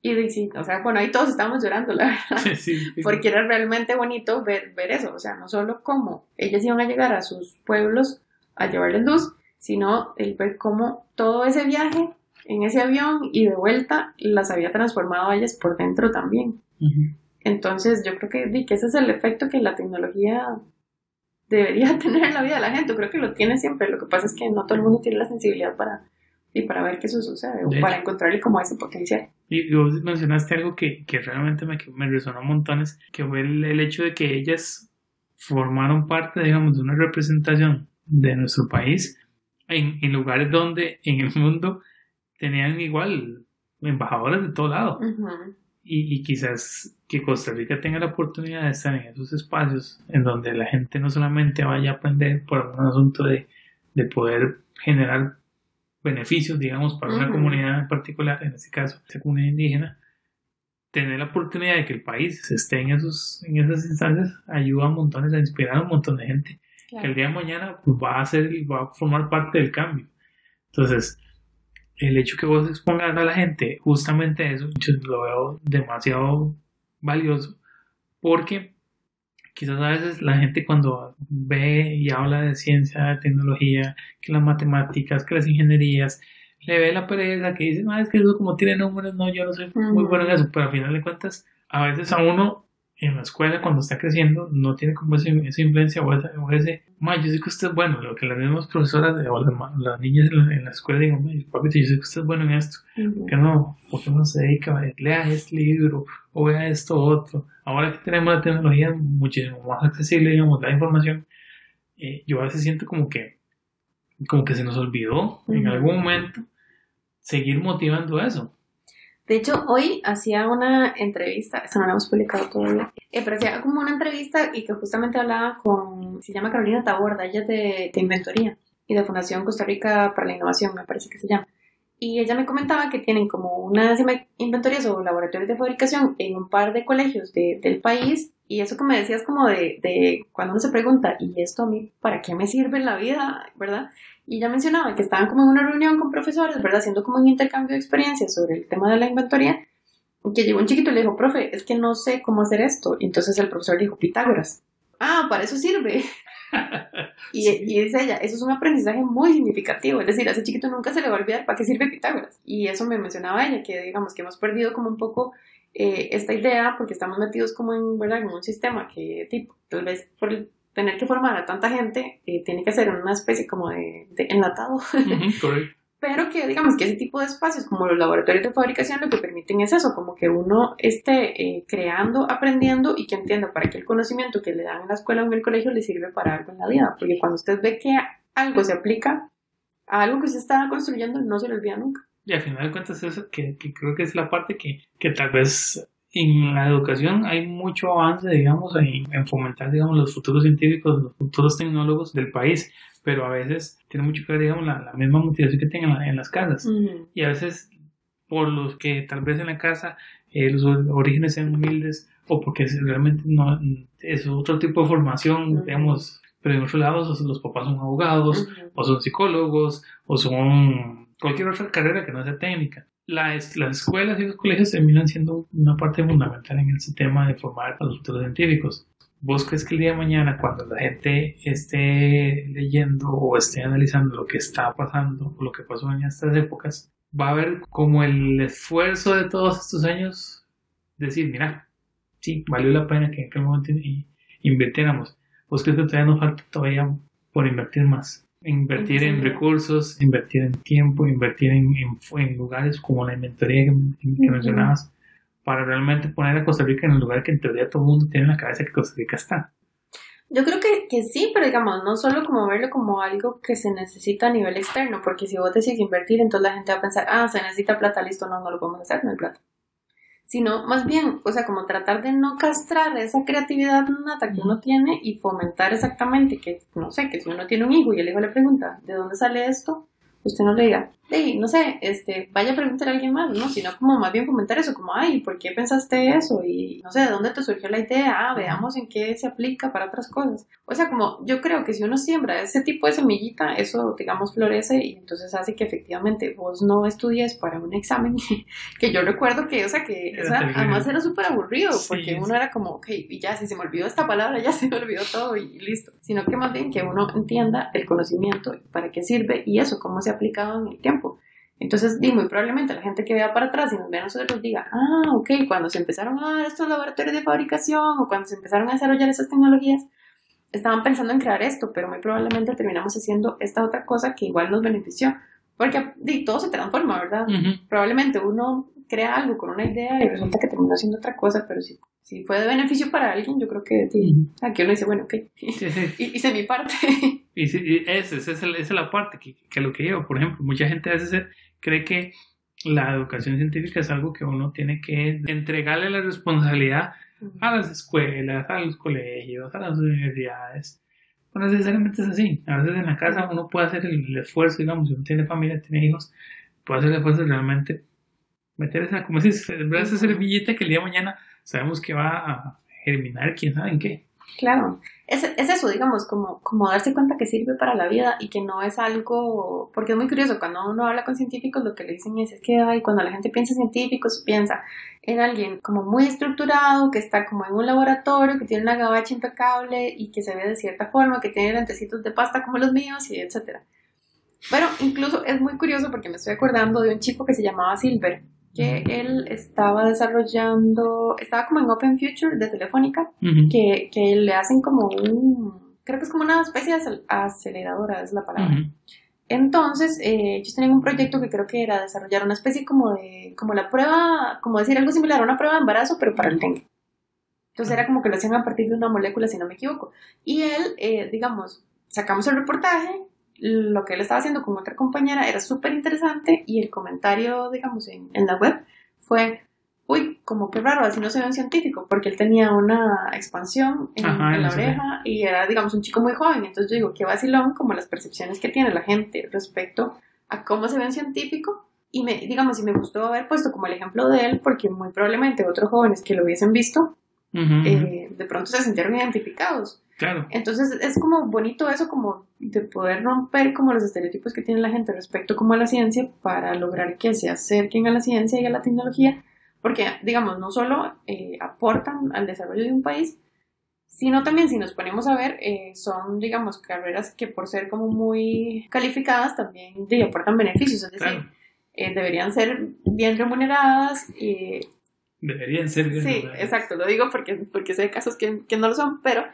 y sí, o sea, bueno, ahí todos estábamos llorando, la verdad, porque era realmente bonito ver, ver eso, o sea, no solo cómo ellas iban a llegar a sus pueblos a llevarles luz, sino el ver cómo todo ese viaje en ese avión y de vuelta las había transformado a ellas por dentro también. Entonces yo creo que, que ese es el efecto que la tecnología debería tener en la vida de la gente. Yo creo que lo tiene siempre. Lo que pasa es que no todo el mundo tiene la sensibilidad para, y para ver que eso sucede o para encontrarle como ese potencial. Y vos mencionaste algo que, que realmente me, me resonó montones, que fue el, el, hecho de que ellas formaron parte, digamos, de una representación de nuestro país en, en lugares donde en el mundo tenían igual embajadores de todo lado. y, y, quizás que Costa Rica tenga la oportunidad de estar en esos espacios en donde la gente no solamente vaya a aprender por un asunto de, de poder generar beneficios, digamos, para una comunidad en particular, en este caso, esa comunidad indígena, tener la oportunidad de que el país esté en, esos, en esas instancias ayuda a montones, a inspirar a un montón de gente que el día de mañana pues, va a ser, va a formar parte del cambio. Entonces, el hecho que vos expongas a la gente justamente eso, yo lo veo demasiado valioso porque quizás a veces la gente cuando ve y habla de ciencia, de tecnología, que las matemáticas, que las ingenierías, le ve la pereza que dice, no, es que eso como tiene números, no, yo no soy muy bueno en eso, pero al final de cuentas, a veces a uno en la escuela cuando está creciendo no tiene como esa, influencia o, esa, o ese, yo sé que usted es bueno, lo que las mismas profesoras o las, las niñas en la, escuela digan, papi, yo sé que usted es bueno en esto, que no, porque no se dedica, lea este libro o vea esto otro. Ahora que tenemos la tecnología muchísimo más accesible, digamos, la información, eh, yo a veces siento como que, como que se nos olvidó en algún momento seguir motivando eso. De hecho, hoy hacía una entrevista, esta no la hemos publicado todavía, eh, pero hacía como una entrevista y que justamente hablaba con, se llama Carolina Taborda, ella es de, de Inventoría y de Fundación Costa Rica para la Innovación, me parece que se llama. Y ella me comentaba que tienen como unas inventorías o laboratorios de fabricación en un par de colegios de, del país. Y eso que me decías como de, de cuando uno se pregunta, ¿y esto a mí para qué me sirve en la vida? ¿Verdad? Y ya mencionaba que estaban como en una reunión con profesores, ¿verdad? Haciendo como un intercambio de experiencias sobre el tema de la inventoría. Que llegó un chiquito y le dijo, profe, es que no sé cómo hacer esto. Y entonces el profesor dijo, Pitágoras. Ah, para eso sirve. y, y dice ella, eso es un aprendizaje muy significativo. Es decir, a ese chiquito nunca se le va a olvidar para qué sirve Pitágoras. Y eso me mencionaba ella, que digamos que hemos perdido como un poco eh, esta idea porque estamos metidos como en, ¿verdad? en un sistema que tipo, tal vez por el tener que formar a tanta gente eh, tiene que ser una especie como de, enlatado. Pero que digamos que ese tipo de espacios como los laboratorios de fabricación lo que permiten es eso, como que uno esté eh, creando, aprendiendo y que entienda para qué el conocimiento que le dan en la escuela o en el colegio le sirve para algo en la vida. Porque cuando usted ve que algo se aplica a algo que usted está construyendo, no se le olvida nunca. Y al final de cuentas eso que, que creo que es la parte que, que tal vez en la educación hay mucho avance, digamos, en, fomentar, digamos, los futuros científicos, los futuros tecnólogos del país, pero a veces tiene mucho que ver, digamos, la, misma motivación que tengan en, las casas. Y a veces, por los que tal vez en la casa eh, los orígenes sean humildes, o porque realmente no es otro tipo de formación, digamos, pero en otros lados los papás son abogados, o son psicólogos, o son cualquier otra carrera que no sea técnica las, las escuelas y los colegios terminan siendo una parte fundamental en el sistema de formar a los futuros científicos. ¿Vos crees que el día de mañana, cuando la gente esté leyendo o esté analizando lo que está pasando o lo que pasó en estas épocas, va a ver como el esfuerzo de todos estos años decir, mira, sí, valió la pena que en aquel momento invirtiéramos. ¿Vos crees que todavía nos falta todavía por invertir más? Invertir en recursos, invertir en tiempo, invertir en, en, lugares como la inventoría que, mencionabas, para realmente poner a Costa Rica en el lugar que en teoría todo el mundo tiene en la cabeza que Costa Rica está. Yo creo que, que sí, pero digamos, no solo como verlo como algo que se necesita a nivel externo, porque si vos decís invertir, entonces la gente va a pensar, ah, se necesita plata, listo, no, no lo podemos hacer, no hay plata sino más bien, o sea, como tratar de no castrar esa creatividad nata que uno tiene y fomentar exactamente que, no sé, que si uno tiene un hijo y el hijo le pregunta, ¿de dónde sale esto? Usted no le diga, hey, no sé, este, vaya a preguntar a alguien más, ¿no? Sino como más bien fomentar eso, como, ay, ¿por qué pensaste eso? Y no sé, ¿de dónde te surgió la idea? Ah, veamos en qué se aplica para otras cosas. O sea, como yo creo que si uno siembra ese tipo de semillita, eso, digamos, florece y entonces hace que efectivamente vos no estudies para un examen, que yo recuerdo que, o sea, que además era súper aburrido, porque uno era como, ok, y ya, si se me olvidó esta palabra, ya se me olvidó todo y listo. Sino que más bien que uno entienda el conocimiento, para qué sirve y eso, cómo se ha aplicado en el tiempo. Entonces, di, muy probablemente la gente que vea para atrás y nos vea a nosotros diga, ah, ok, cuando se empezaron a dar estos laboratorios de fabricación o cuando se empezaron a desarrollar esas tecnologías, estaban pensando en crear esto, pero muy probablemente terminamos haciendo esta otra cosa que igual nos benefició. Porque di, todo se transforma, ¿verdad? Probablemente uno crea algo con una idea y resulta que termina haciendo otra cosa, pero si, si fue de beneficio para alguien, yo creo que aquí uno dice, bueno, ok, hice mi parte. Y, esa, es, esa es la parte que, que lo que llevo. Por ejemplo, mucha gente a veces cree que la educación científica es algo que uno tiene que entregarle la responsabilidad a las escuelas, a los colegios, a las universidades. no necesariamente es así. A veces en la casa uno puede hacer el, esfuerzo, digamos, si uno tiene familia, tiene hijos, puede hacer el esfuerzo de realmente meter esa, como si esa servilleta que el día de mañana sabemos que va a germinar quién sabe en qué. Claro, es, es eso, digamos, como, como darse cuenta que sirve para la vida y que no es algo, porque es muy curioso, cuando uno habla con científicos lo que le dicen es, que cuando la gente piensa en científicos, piensa en alguien como muy estructurado, que está como en un laboratorio, que tiene una gabacha impecable y que se ve de cierta forma, que tiene lentecitos de pasta como los míos y etcétera. Pero incluso es muy curioso porque me estoy acordando de un chico que se llamaba Silver, que él estaba desarrollando, estaba como en Open Future de Telefónica, que, que, le hacen como un, creo que es como una especie de aceleradora, es la palabra. Entonces, eh, ellos tenían un proyecto que creo que era desarrollar una especie como de, como la prueba, como decir algo similar a una prueba de embarazo, pero para el dengue. Entonces era como que lo hacían a partir de una molécula, si no me equivoco. Y él, eh, digamos, sacamos el reportaje, lo que él estaba haciendo con otra compañera era súper interesante y el comentario, digamos, en, en, la web fue, uy, como que raro, así no se ve un científico, porque él tenía una expansión en, la oreja y era, digamos, un chico muy joven. Entonces yo digo, qué vacilón como las percepciones que tiene la gente respecto a cómo se ve un científico. Y me, digamos, y me gustó haber puesto como el ejemplo de él, porque muy probablemente otros jóvenes que lo hubiesen visto, eh, de pronto se sintieron identificados. Claro. Entonces es como bonito eso, como de poder romper como los estereotipos que tiene la gente respecto como a la ciencia para lograr que se acerquen a la ciencia y a la tecnología, porque digamos, no solo eh, aportan al desarrollo de un país, sino también si nos ponemos a ver, eh, son digamos carreras que por ser como muy calificadas también aportan beneficios, es decir, eh, deberían ser bien remuneradas. y Deberían ser bien Sí, exacto, lo digo porque, porque sé de casos que, que no lo son, pero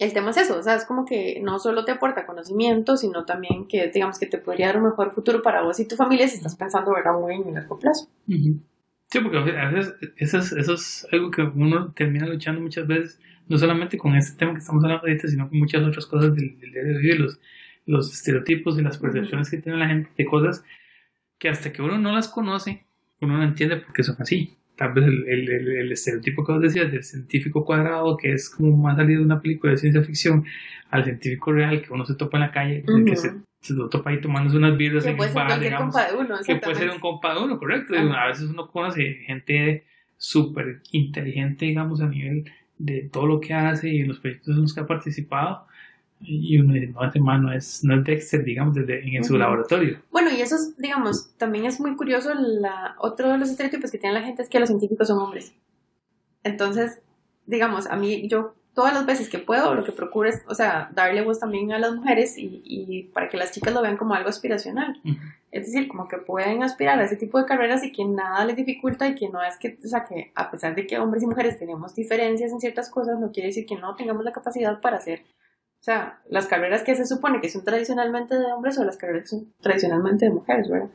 el tema es eso, o sea, es como que no solo te aporta conocimiento, sino también que, digamos, que te podría dar un mejor futuro para vos y tu familia si estás pensando, ¿verdad?, muy en largo plazo. Sí, porque a veces eso es, eso es algo que uno termina luchando muchas veces, no solamente con este tema que estamos hablando ahorita, sino con muchas otras cosas del, día de hoy, los, los estereotipos y las percepciones que tiene la gente de cosas que hasta que uno no las conoce, uno no entiende por qué son así tal vez el, el, el, estereotipo que vos decías del científico cuadrado, que es como más salido de una película de ciencia ficción, al científico real que uno se topa en la calle, que se, se, lo topa ahí tomándose unas birras en un bar, digamos. que puede ser un compa de uno, correcto. A veces uno conoce gente súper inteligente, digamos, a nivel de todo lo que hace y en los proyectos en los que ha participado y uno dice, no, este no es, no es Dexter, digamos, desde, en su laboratorio. Bueno, y eso, es, digamos, también es muy curioso, la, otro de los estereotipos que tiene la gente es que los científicos son hombres. Entonces, digamos, a mí, yo todas las veces que puedo, lo que procuro es, o sea, darle voz también a las mujeres y, y para que las chicas lo vean como algo aspiracional. Es decir, como que pueden aspirar a ese tipo de carreras y que nada les dificulta y que no es que, o sea, que a pesar de que hombres y mujeres tenemos diferencias en ciertas cosas, no quiere decir que no tengamos la capacidad para hacer o sea, las carreras que se supone que son tradicionalmente de hombres o las carreras que son tradicionalmente de mujeres, ¿verdad?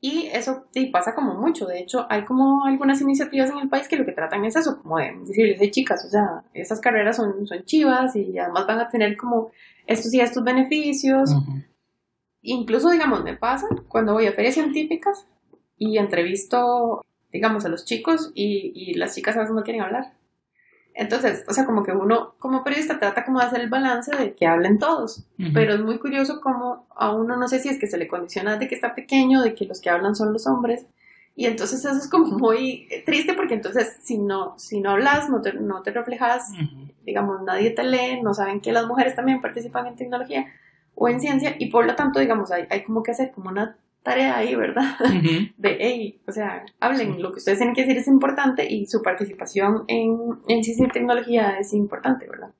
Y eso sí pasa como mucho. De hecho, hay como algunas iniciativas en el país que lo que tratan es eso, como de decirles, hey chicas, o sea, esas carreras son, son chivas y además van a tener como estos y estos beneficios. Incluso, digamos, me pasa cuando voy a ferias científicas y entrevisto, digamos, a los chicos y, y las chicas a veces no quieren hablar. Entonces, o sea, como que uno como periodista trata como de hacer el balance de que hablen todos, pero es muy curioso como a uno no sé si es que se le condiciona de que está pequeño, de que los que hablan son los hombres, y entonces eso es como muy triste porque entonces si no, si no hablas, no te, no te reflejas, digamos, nadie te lee, no saben que las mujeres también participan en tecnología o en ciencia, y por lo tanto, digamos, hay, hay como que hacer como una tarea ahí, ¿verdad? De, hey, o sea, hablen, lo que ustedes tienen que decir es importante y su participación en, en ciencia y tecnología es importante, ¿verdad?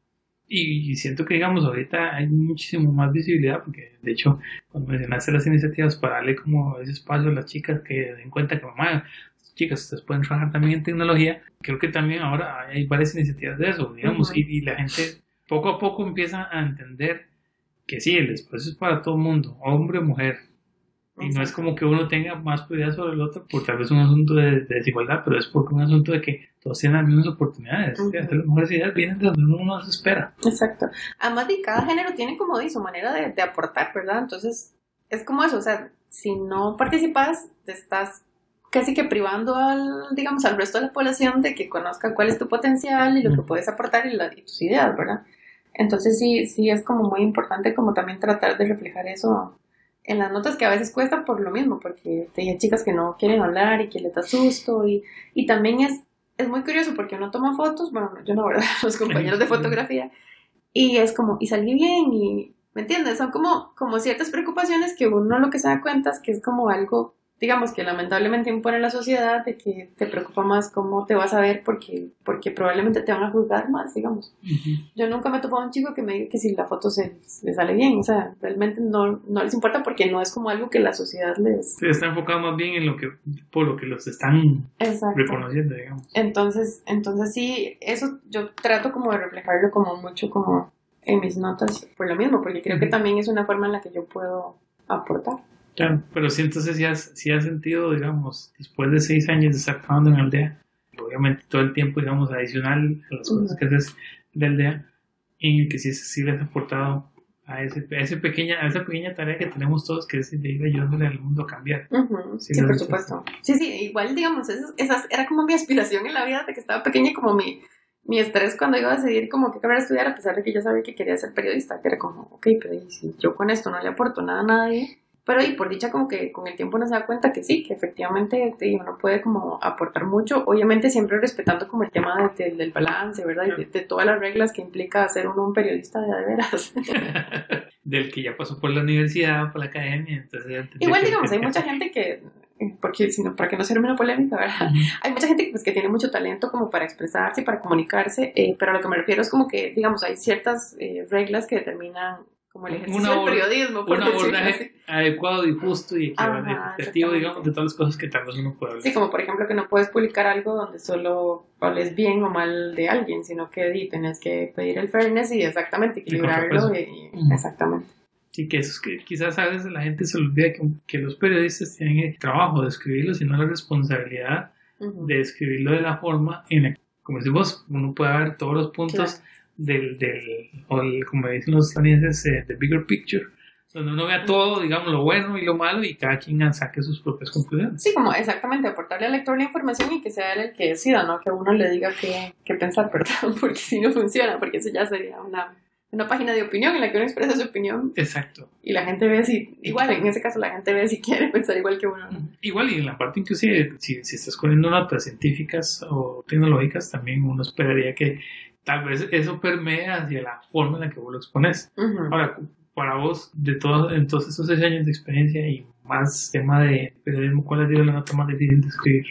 Y siento que, digamos, ahorita hay muchísimo más visibilidad, porque de hecho, cuando mencionaste las iniciativas para darle como ese espacio a las chicas que den cuenta que, mamá, chicas, ustedes pueden trabajar también en tecnología, creo que también ahora hay varias iniciativas de eso, digamos, y, y, la gente poco a poco empieza a entender que sí, el espacio es para todo el mundo, hombre o mujer, y no es como que uno tenga más prioridad sobre el otro por tal vez un asunto de, desigualdad, pero es porque un asunto de que todos tienen las mismas oportunidades. las mejores ideas vienen de donde uno no se espera. Exacto. Además, de cada género tiene como de su manera de, de, aportar, ¿verdad? Entonces, es como eso, o sea, si no participas, te estás casi que privando al, digamos, al resto de la población de que conozca cuál es tu potencial y lo que puedes aportar y, y tus ideas, ¿verdad? Entonces sí, sí es como muy importante como también tratar de reflejar eso en las notas que a veces cuesta por lo mismo, porque hay chicas que no quieren hablar y que les da susto y, y también es, es muy curioso porque uno toma fotos, bueno, yo no, ¿verdad? Los compañeros de fotografía y es como, y salí bien y, ¿me entiendes? Son como, como ciertas preocupaciones que uno lo que se da cuenta es que es como algo digamos que lamentablemente impone la sociedad de que te preocupa más cómo te vas a ver porque, porque probablemente te van a juzgar más, digamos. Yo nunca me he topado a un chico que me diga que si la foto se le sale bien, o sea, realmente no, no les importa porque no es como algo que la sociedad les... Se está enfocado más bien en lo que, por lo que los están reconociendo, digamos. Entonces, entonces sí, eso yo trato como de reflejarlo como mucho como en mis notas por lo mismo, porque creo que también es una forma en la que yo puedo aportar. Claro, pero sí, entonces sí has, sí has sentido, digamos, después de seis años de estar trabajando en aldea, obviamente todo el tiempo, digamos, adicional a las cosas que haces de aldea, en el que sí, sí les has aportado a, ese, a, ese pequeña, a esa pequeña tarea que tenemos todos, que es de ir ayudándole al mundo a cambiar. sí, por supuesto. Sí, sí, igual, digamos, esa, era como mi aspiración en la vida de que estaba pequeña, como mi, mi estrés cuando iba a decidir como qué carrera estudiar, a pesar de que yo sabía que quería ser periodista, que era como, ok, pero si yo con esto no le aporto nada a nadie, pero y por dicha como que con el tiempo uno se da cuenta que sí, que efectivamente uno puede como aportar mucho, obviamente siempre respetando como el tema del balance, ¿verdad? Y de, todas las reglas que implica ser uno un periodista de, de veras. del que ya pasó por la universidad, por la academia, entonces... Igual digamos, hay mucha gente que, porque sino para que no sea una polémica, ¿verdad? Hay mucha gente pues, que tiene mucho talento como para expresarse y para comunicarse, eh, pero a lo que me refiero es como que, digamos, hay ciertas eh, reglas que determinan como el ejercicio del periodismo. Por un abordaje adecuado y justo y equitativo, digamos, de todas las cosas que tal vez uno puede hablar. Sí, como por ejemplo que no puedes publicar algo donde solo hables bien o mal de alguien, sino que tienes que pedir el fairness y exactamente equilibrarlo. Y, Exactamente. Sí, que, eso es que quizás a veces la gente se olvida que, que los periodistas tienen el trabajo de escribirlo, sino la responsabilidad de escribirlo de la forma en la que, como decimos, uno puede ver todos los puntos del, del o como dicen los estadounidenses, eh, the bigger picture, donde uno vea todo, digamos, lo bueno y lo malo y cada quien saque sus propias conclusiones. Sí, como exactamente, aportarle al lector la información y que sea él el que decida, ¿no? Que uno le diga qué, qué pensar, perdón, porque si no funciona, porque eso ya sería una, una página de opinión en la que uno expresa su opinión. Exacto. Y la gente ve si, igual en ese caso la gente ve si quiere pensar igual que uno. Igual y en la parte inclusive, si, si estás poniendo notas científicas o tecnológicas, también uno esperaría que tal vez eso permea hacia la forma en la que vos lo expones. Ahora, para vos, de todos, en todos esos seis años de experiencia y más tema de periodismo, ¿cuál ha sido la nota más difícil de escribir?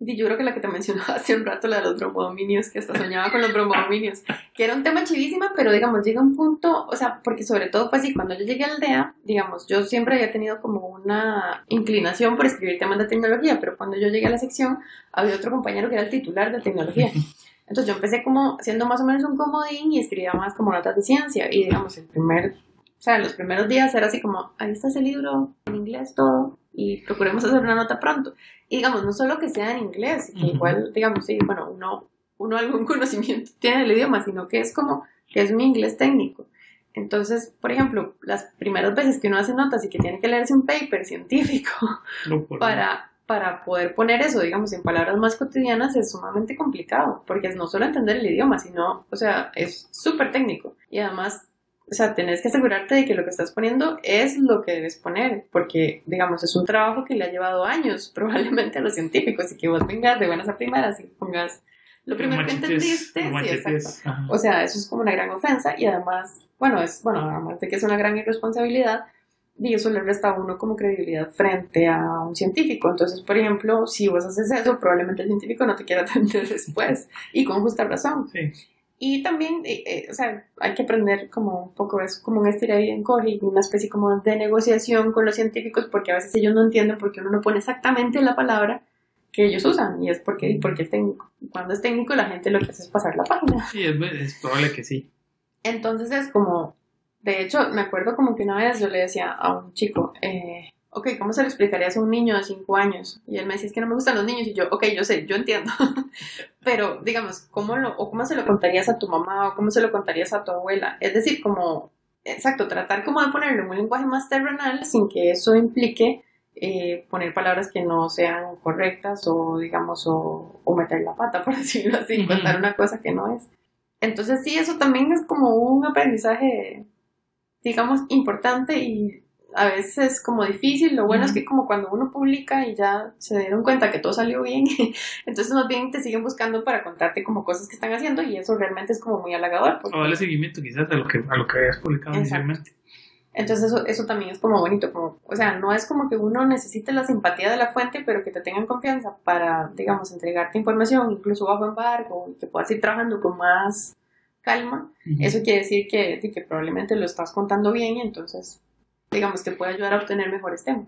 yo creo que la que te mencionaba hace un rato, la de los bromodominios, que hasta soñaba con los bromodominios, que era un tema chivísima, pero digamos, llega un punto, o sea, porque sobre todo fue así, cuando yo llegué al DEA, digamos, yo siempre había tenido como una inclinación por escribir temas de tecnología, pero cuando yo llegué a la sección, había otro compañero que era el titular de tecnología. Entonces yo empecé como siendo más o menos un comodín y escribía más como notas de ciencia. Y digamos, el primer, o sea, los primeros días era así como, ahí está ese libro, en inglés todo, y procuremos hacer una nota pronto. Y digamos, no solo que sea en inglés, que igual, digamos, sí, bueno, uno, uno algún conocimiento tiene del idioma, sino que es como, que es mi inglés técnico. Entonces, por ejemplo, las primeras veces que uno hace notas y que tiene que leerse un paper científico para, para poder poner eso, digamos, en palabras más cotidianas es sumamente complicado, porque es no solo entender el idioma, sino, o sea, es súper técnico. Y además, o sea, tenés que asegurarte de que lo que estás poniendo es lo que debes poner, porque, digamos, es un trabajo que le ha llevado años probablemente a los científicos y que vos vengas de buenas a primeras y pongas lo primero que entendiste, sí, exacto. O sea, eso es como una gran ofensa y además, bueno, es, bueno, además de que es una gran irresponsabilidad, y eso le resta a uno como credibilidad frente a un científico. Entonces, por ejemplo, si vos haces eso, probablemente el científico no te quiera atender después, y con justa razón. Sí. Y también, eh, eh, o sea, hay que aprender como un poco, es como un estirar y encoge, una especie como de negociación con los científicos, porque a veces ellos no entienden por qué uno no pone exactamente la palabra que ellos usan, y es porque, porque es técnico. Cuando es técnico, la gente lo que hace es pasar la página. Sí, es, es probable que sí. Entonces es como, de hecho, me acuerdo como que una vez yo le decía a un chico, eh, ok, ¿cómo se lo explicarías a un niño de 5 años? Y él me decía, es que no me gustan los niños. Y yo, ok, yo sé, yo entiendo. Pero, digamos, ¿cómo, lo, o ¿cómo se lo contarías a tu mamá o cómo se lo contarías a tu abuela? Es decir, como, exacto, tratar como de ponerlo en un lenguaje más terrenal sin que eso implique eh, poner palabras que no sean correctas o, digamos, o, meter la pata, por decirlo así, contar una cosa que no es. Entonces sí, eso también es como un aprendizaje, digamos, importante y a veces como difícil. Lo bueno es que como cuando uno publica y ya se dieron cuenta que todo salió bien, entonces más bien te siguen buscando para contarte como cosas que están haciendo y eso realmente es como muy halagador. O darle seguimiento quizás a lo que, a lo que hayas publicado inicialmente. Entonces eso, eso también es como bonito, como, o sea, no es como que uno necesite la simpatía de la fuente, pero que te tengan confianza para, digamos, entregarte información, incluso bajo embargo, y que puedas ir trabajando con más calma. Eso quiere decir que, que probablemente lo estás contando bien y entonces, digamos, te puede ayudar a obtener mejores temas.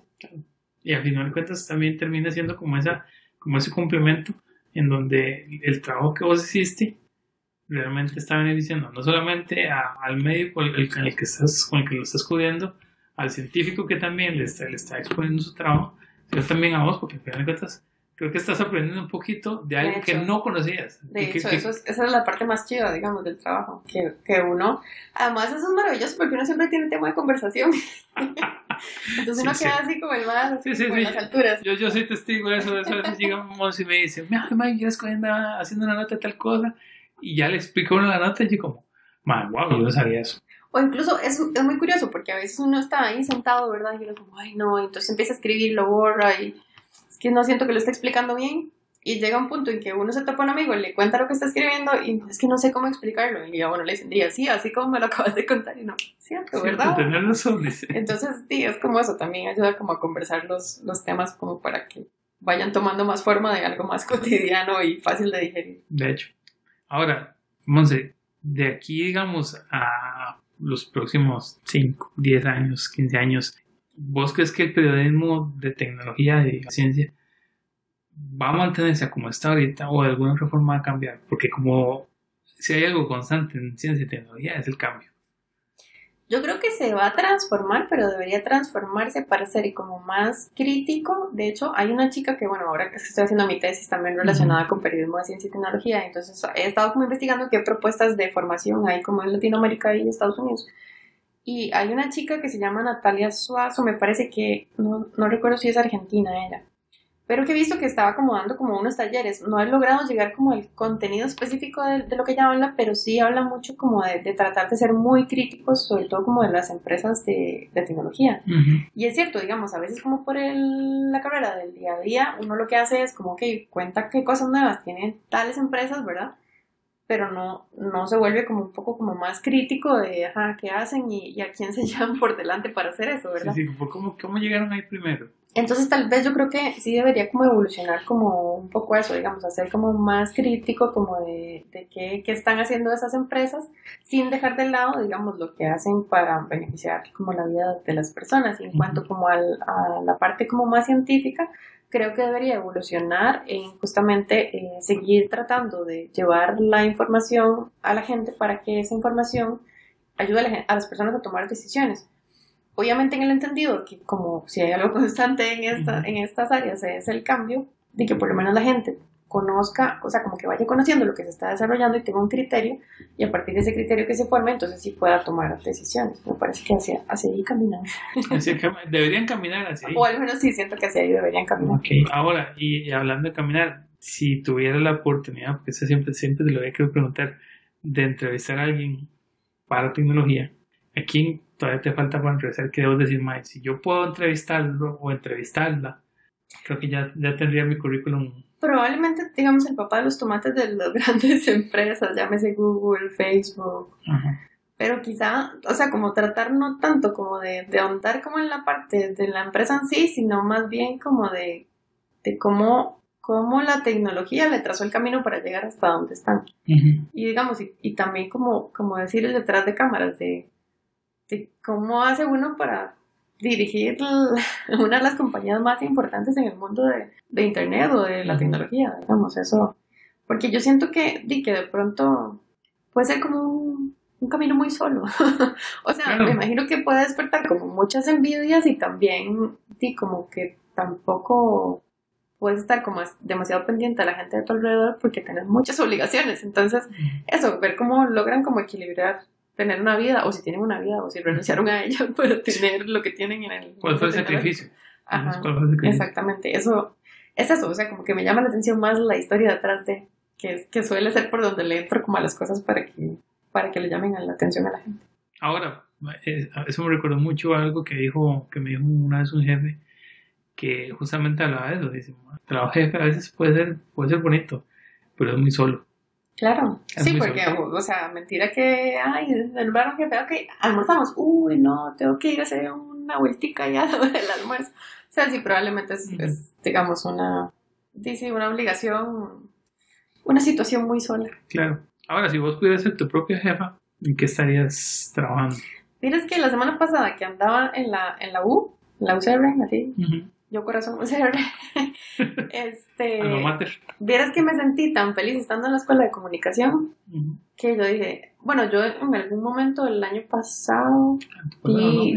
Y al final de cuentas también termina siendo como, esa, como ese complemento en donde el trabajo que vos hiciste realmente está beneficiando no solamente al medio con el, que estás, con el que lo estás cubriendo, al científico que también le está, le está exponiendo su trabajo, sino también a vos, porque al final de cuentas creo que estás aprendiendo un poquito de algo que no conocías. De hecho, eso es, esa es la parte más chida, digamos, del trabajo, que, que uno, además eso es maravilloso porque uno siempre tiene tema de conversación. Entonces uno queda así como el más, así como en las alturas. Yo, yo soy testigo de eso, de eso a veces llegamos y me dicen, mira, Mike, yo estoy haciendo una nota de tal cosa, y ya le explico uno la nota y yo como, man, wow, yo no sabía eso. O incluso es, es, muy curioso porque a veces uno está ahí sentado, ¿verdad? Y uno como, ay no, entonces empieza a escribir, lo borra y que no siento que lo esté explicando bien. Y llega un punto en que uno se topa a un amigo y le cuenta lo que está escribiendo y es que no sé cómo explicarlo. Y ya, bueno, le diría, sí, así como me lo acabas de contar. Y no, cierto, ¿verdad? Entonces, sí, es como eso, también ayuda como a conversar los, los temas como para que vayan tomando más forma de algo más cotidiano y fácil de digerir. De hecho. Ahora, Monse, de aquí, digamos, a los próximos 5, 10 años, 15 años, ¿vos crees que el periodismo de tecnología y ciencia va a mantenerse como está ahorita o de alguna otra forma va a cambiar? Porque como si hay algo constante en ciencia y tecnología es el cambio. Yo creo que se va a transformar, pero debería transformarse para ser como más crítico. De hecho, hay una chica que, bueno, ahora que estoy haciendo mi tesis también relacionada con periodismo de ciencia y tecnología, entonces he estado como investigando qué propuestas de formación hay como en Latinoamérica y Estados Unidos. Y hay una chica que se llama Natalia Suazo, me parece que, no, no recuerdo si es argentina ella pero que he visto que estaba como dando como unos talleres. No he logrado llegar como al contenido específico de, lo que ella habla, pero sí habla mucho como de, tratar de ser muy críticos, sobre todo como de las empresas de, tecnología. Y es cierto, digamos, a veces como por el, la carrera del día a día, uno lo que hace es como que cuenta qué cosas nuevas tienen tales empresas, ¿verdad? Pero no, no se vuelve como un poco como más crítico de ajá, qué hacen y, a quién se llevan por delante para hacer eso, ¿verdad? Sí, sí, ¿cómo, ¿cómo llegaron ahí primero? Entonces tal vez yo creo que sí debería como evolucionar como un poco eso, digamos, hacer como más crítico como de, de qué, qué, están haciendo esas empresas sin dejar de lado, digamos, lo que hacen para beneficiar como la vida de las personas. Y en cuanto como al, a la parte como más científica, creo que debería evolucionar en justamente eh, seguir tratando de llevar la información a la gente para que esa información ayude a las personas a tomar decisiones. Obviamente en el entendido que como si hay algo constante en, esta, en estas áreas es el cambio, de que por lo menos la gente conozca, o sea, como que vaya conociendo lo que se está desarrollando y tenga un criterio, y a partir de ese criterio que se forme, entonces sí pueda tomar decisiones. Me parece que hacia, hacia ahí caminan. deberían caminar así. O al menos sí siento que hacia ahí deberían caminar. Okay. Ahora, y, hablando de caminar, si tuviera la oportunidad, porque eso siempre, siempre te lo voy a preguntar, de entrevistar a alguien para tecnología, ¿a quién todavía te falta para entrevistar que debo decir, Mike, si yo puedo entrevistarlo o entrevistarla, creo que ya, ya tendría mi currículum. Probablemente, digamos, el papá de los tomates de las grandes empresas, llámese Google, Facebook. Pero quizá, o sea, como tratar no tanto como de, de ahondar como en la parte de la empresa en sí, sino más bien como de, de cómo, cómo la tecnología le trazó el camino para llegar hasta donde están. Y digamos, y, y, también como, como decir el detrás de cámaras, de cómo hace uno para dirigir una de las compañías más importantes en el mundo de, Internet o de la tecnología, digamos, eso. Porque yo siento que, di, que de pronto puede ser como un, camino muy solo. o sea, me imagino que puede despertar como muchas envidias y también, di, como que tampoco puedes estar como demasiado pendiente a la gente de tu alrededor porque tienes muchas obligaciones. Entonces, eso, ver cómo logran como equilibrar tener una vida, o si tienen una vida, o si renunciaron a ella para tener lo que tienen en el... ¿Cuál fue el sacrificio? Ajá, exactamente, eso es eso, o sea, como que me llama la atención más la historia detrás de, que, que suele ser por donde le entro como a las cosas para que, para que le llamen la atención a la gente. Ahora, eso me recordó mucho algo que dijo, que me dijo una vez un jefe, que justamente hablaba de eso, dice, el trabajo jefe a veces puede ser, puede ser bonito, pero es muy solo. Claro, sí, porque, o sea, mentira que, ay, nombraron jefe, ok, almorzamos, uy, no, tengo que ir a hacer una vueltica ya del almuerzo. O sea, sí, probablemente es, digamos, una, dice, una obligación, una situación muy sola. Claro. Ahora, si vos pudieras ser tu propia jefa, ¿en qué estarías trabajando? Mira, que la semana pasada que andaba en la, en la U, la UCR, así, yo corazón UCR, este, vieras que me sentí tan feliz estando en la escuela de comunicación, que yo dije, bueno, yo en algún momento del año pasado, y,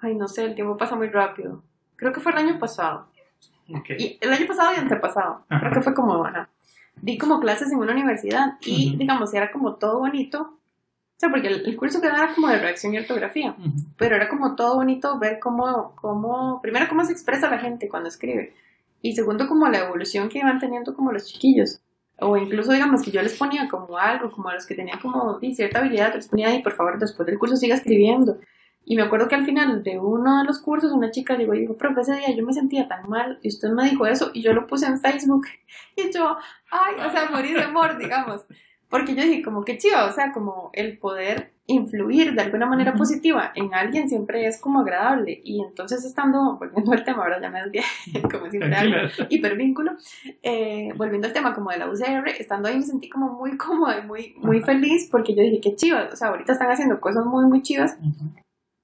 ay, no sé, el tiempo pasa muy rápido, creo que fue el año pasado, y el año pasado y antepasado, creo que fue como, bueno, di como clases en una universidad, y digamos, era como todo bonito, o sea, porque el, curso que era como de reacción y ortografía, pero era como todo bonito ver cómo, cómo, primero cómo se expresa la gente cuando escribe, y segundo como la evolución que iban teniendo como los chiquillos. O incluso, digamos, que yo les ponía como algo, como a los que tenían como cierta habilidad, les ponía ahí, por favor, después del curso siga escribiendo. Y me acuerdo que al final de uno de los cursos una chica llegó y dijo, profe, ese día yo me sentía tan mal y usted me dijo eso y yo lo puse en Facebook. Y yo, ay, o sea, morir de amor, digamos. Porque yo dije, como que chido, o sea, como el poder influir de alguna manera positiva en alguien siempre es como agradable. Y entonces estando, volviendo al tema, ahora ya me desvié, como siempre hago, hipervínculo, eh, volviendo al tema como de la UCR, estando ahí me sentí como muy cómoda y muy, muy feliz porque yo dije, qué chido, o sea, ahorita están haciendo cosas muy, muy chivas.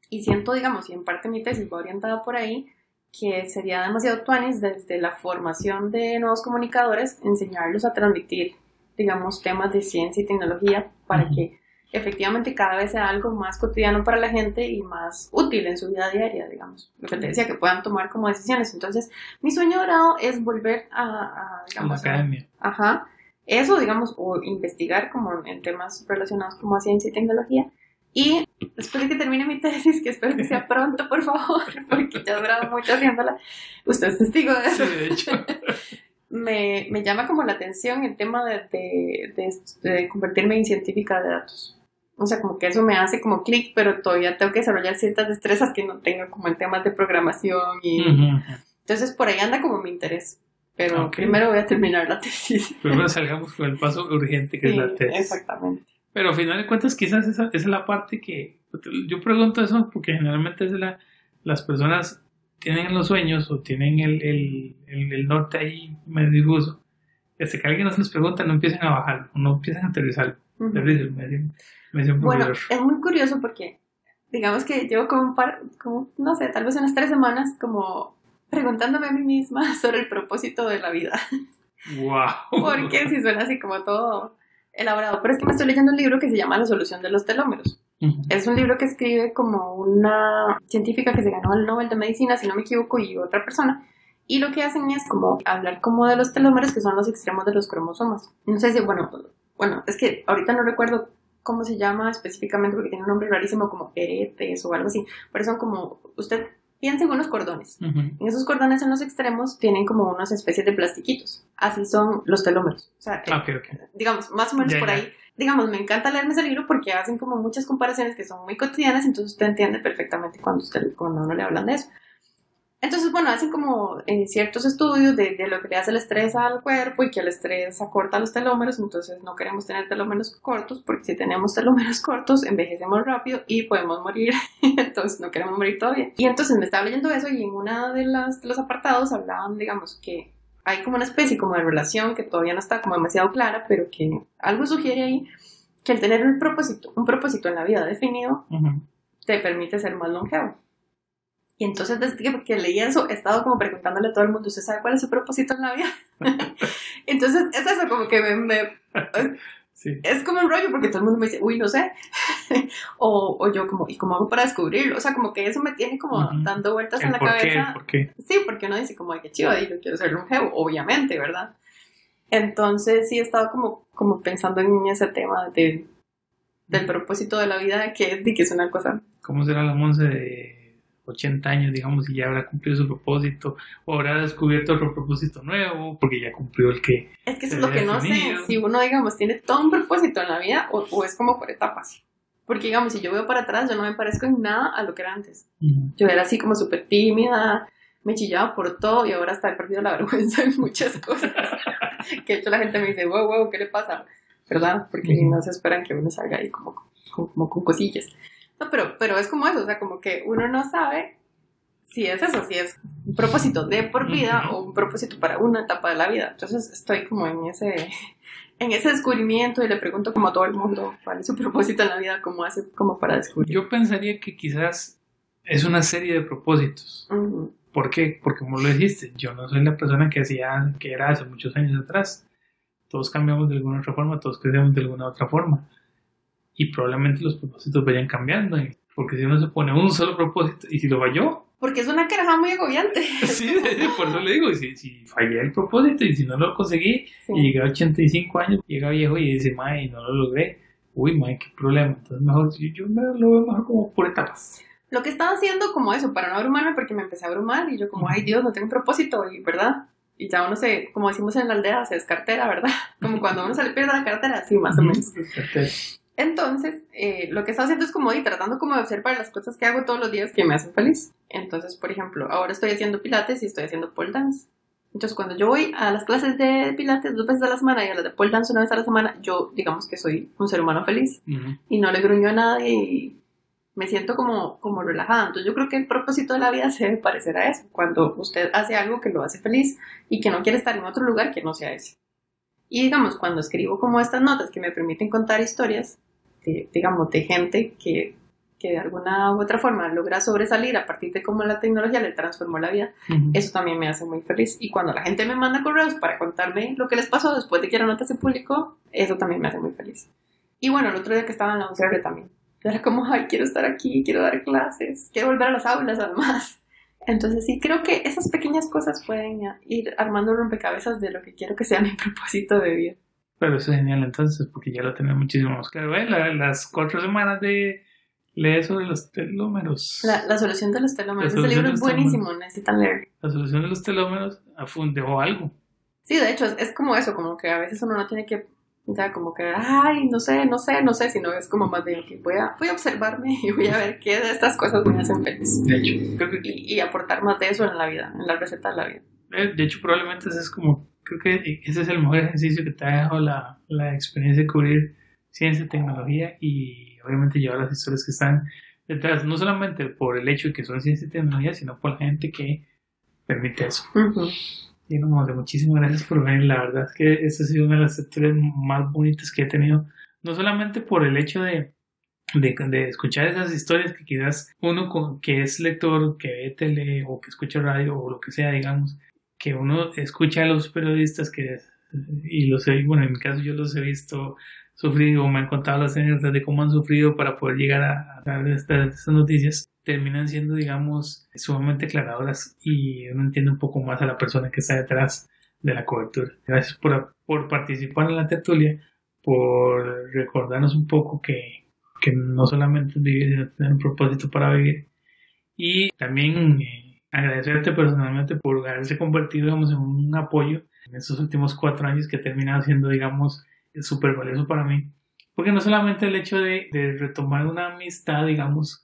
Y siento, digamos, y en parte mi tesis va orientada por ahí, que sería demasiado tuanis desde la formación de nuevos comunicadores enseñarlos a transmitir digamos, temas de ciencia y tecnología para que efectivamente cada vez sea algo más cotidiano para la gente y más útil en su vida diaria, digamos. Lo que te decía, que puedan tomar como decisiones. Entonces, mi sueño dorado es volver a, digamos, la academia. ajá. Eso, digamos, o investigar como en temas relacionados como a ciencia y tecnología. Y después de que termine mi tesis, que espero que sea pronto, por favor, porque ya he durado mucho haciéndola, usted es testigo de eso. Sí, de hecho. me, me, llama como la atención el tema de, de, convertirme en científica de datos. O sea, como que eso me hace como clic, pero todavía tengo que desarrollar ciertas destrezas que no tengo como en temas de programación y... Entonces por ahí anda como mi interés. Pero primero voy a terminar la tesis. Primero salgamos con el paso urgente que es la tesis. Exactamente. Pero al final de cuentas quizás esa, esa, es la parte que... Yo pregunto eso porque generalmente es la, las personas tienen los sueños o tienen el, el, el, norte ahí medio difuso, hasta que alguien nos les pregunta, no empiecen a bajar, no empiecen a aterrizar. bueno, es muy curioso porque, digamos que llevo como un par, como, no sé, tal vez unas tres semanas como preguntándome a mí misma sobre el propósito de la vida. ¡Wow! porque si suena así como todo elaborado, pero es que me estoy leyendo un libro que se llama La solución de los telómeros. Es un libro que escribe como una científica que se ganó el Nobel de Medicina, si no me equivoco, y otra persona. Y lo que hacen es como hablar como de los telómeros, que son los extremos de los cromosomas. No sé si, bueno, bueno, es que ahorita no recuerdo cómo se llama específicamente porque tiene un nombre rarísimo como eretes o algo así, pero son como, usted piensa en unos cordones. En esos cordones en los extremos tienen como unas especies de plastiquitos. Así son los telómeros. O sea, ah, digamos, más o menos por ahí digamos, me encanta leerme ese libro porque hacen como muchas comparaciones que son muy cotidianas, entonces usted entiende perfectamente cuando, usted, cuando uno le hablan de eso. Entonces, bueno, hacen como eh, ciertos estudios de, de, lo que le hace el estrés al cuerpo y que el estrés acorta los telómeros, entonces no queremos tener telómeros cortos porque si tenemos telómeros cortos envejecemos rápido y podemos morir, entonces no queremos morir todavía. Y entonces me estaba leyendo eso y en uno de, las, de los apartados hablaban, digamos, que hay como una especie como de relación que todavía no está como demasiado clara, pero que algo sugiere ahí que el tener un propósito, un propósito en la vida definido, te permite ser más longevo. Y entonces desde que, leí eso, he estado como preguntándole a todo el mundo, ¿usted sabe cuál es su propósito en la vida? entonces es eso como que me, es como un rollo porque todo el mundo me dice, uy, no sé. o, o, yo como, ¿y cómo hago para descubrirlo? O sea, como que eso me tiene como dando vueltas en la cabeza. ¿Por qué? Sí, porque uno dice como, ay, qué chido, yo quiero ser longevo, obviamente, ¿verdad? Entonces sí he estado como, como pensando en ese tema del propósito de la vida, que, de que es una cosa. ¿Cómo será la Monse de 80 años, digamos, y ya habrá cumplido su propósito, o habrá descubierto otro propósito nuevo, porque ya cumplió el que... Es que eso es lo que no sé, si uno, digamos, tiene todo un propósito en la vida, o, es como por etapas. Porque, digamos, si yo veo para atrás, yo no me parezco en nada a lo que era antes. Yo era así como súper tímida, me chillaba por todo y ahora hasta he perdido la vergüenza en muchas cosas. que de hecho la gente me dice, wow, wow, ¿qué le pasa? ¿Verdad? Porque no se esperan que uno salga ahí como, como, con cosillas. No, pero, pero es como eso, o sea, como que uno no sabe si es eso, si es un propósito de por vida o un propósito para una etapa de la vida. Entonces estoy como en ese, en ese descubrimiento y le pregunto como a todo el mundo cuál es su propósito en la vida, cómo hace como para descubrir. Yo pensaría que quizás es una serie de propósitos. ¿Por qué? Porque como lo dijiste, yo no soy la persona que hacía, que era hace muchos años atrás. Todos cambiamos de alguna otra forma, todos crecemos de alguna otra forma. Y probablemente los propósitos vayan cambiando. Porque si uno se pone un solo propósito, y si lo falló. Porque es una caraja muy agobiante. sí, por eso le digo, si, si fallé el propósito y si no lo conseguí, y llegué a 85 años, llega viejo y dice, mae, no lo logré. Uy, mae, qué problema. Entonces, mejor, yo me lo veo mejor como por etapas lo que estaba haciendo como eso, para no abrumarme, porque me empecé a abrumar y yo como, ay Dios, no tengo un propósito, y verdad, y ya uno se, como decimos en la aldea, se descartera, ¿verdad? Como cuando uno se le pierde la cartera, así más o menos. Entonces, eh, lo que estaba haciendo es como y tratando como de observar las cosas que hago todos los días que me hacen feliz. Entonces, por ejemplo, ahora estoy haciendo pilates y estoy haciendo pole dance. Entonces, cuando yo voy a las clases de pilates dos veces a la semana y a las de pole dance una vez a la semana, yo digamos que soy un ser humano feliz. Y no le gruño a nadie y me siento como, como relajada. Entonces yo creo que el propósito de la vida se debe parecer a eso, cuando usted hace algo que lo hace feliz y que no quiere estar en otro lugar que no sea ese. Y digamos, cuando escribo como estas notas que me permiten contar historias, de, digamos, de gente que, que, de alguna u otra forma logra sobresalir a partir de cómo la tecnología le transformó la vida, eso también me hace muy feliz. Y cuando la gente me manda correos para contarme lo que les pasó después de que la nota se publicó, eso también me hace muy feliz. Y bueno, el otro día que estaba en la UCR también, era como, ay, quiero estar aquí, quiero dar clases, quiero volver a las aulas además. Entonces sí, creo que esas pequeñas cosas pueden ir armando rompecabezas de lo que quiero que sea mi propósito de vida. Pero eso es genial entonces, porque ya lo tenemos muchísimo más claro. ¿eh? las cuatro semanas de leer sobre los telómeros. La, la solución de los telómeros. Ese libro es buenísimo, necesitan leer. La solución de los telómeros dejó algo. Sí, de hecho, es como eso, como que a veces uno no tiene que o sea, como que, ay, no sé, no sé, no sé, sino es como más de, que voy a, voy a observarme y voy a ver qué de estas cosas me hacen feliz. De hecho, creo que... y, aportar más de eso en la vida, en la receta de la vida. Eh, de hecho, probablemente ese es como, creo que ese es el mejor ejercicio que te ha dejado la, la experiencia de cubrir ciencia, tecnología y obviamente llevar las historias que están detrás, no solamente por el hecho de que son ciencia y tecnología, sino por la gente que permite eso. Y no, muchísimas gracias por venir. La verdad es que esta ha sido una de las historias más bonitas que he tenido. No solamente por el hecho de, de, escuchar esas historias que quizás uno que es lector, que ve tele o que escucha radio o lo que sea, digamos, que uno escucha a los periodistas que y los he, bueno, en mi caso yo los he visto sufrir o me han contado las anécdotas de cómo han sufrido para poder llegar a, a estas, estas noticias terminan siendo, digamos, sumamente aclaradoras y uno entiende un poco más a la persona que está detrás de la cobertura. Gracias por, por participar en la tertulia, por recordarnos un poco que, que no solamente vivir, sino tener un propósito para vivir. Y también eh, agradecerte personalmente por haberse convertido, digamos, en un apoyo en estos últimos cuatro años que ha terminado siendo, digamos, súper valioso para mí. Porque no solamente el hecho de, retomar una amistad, digamos,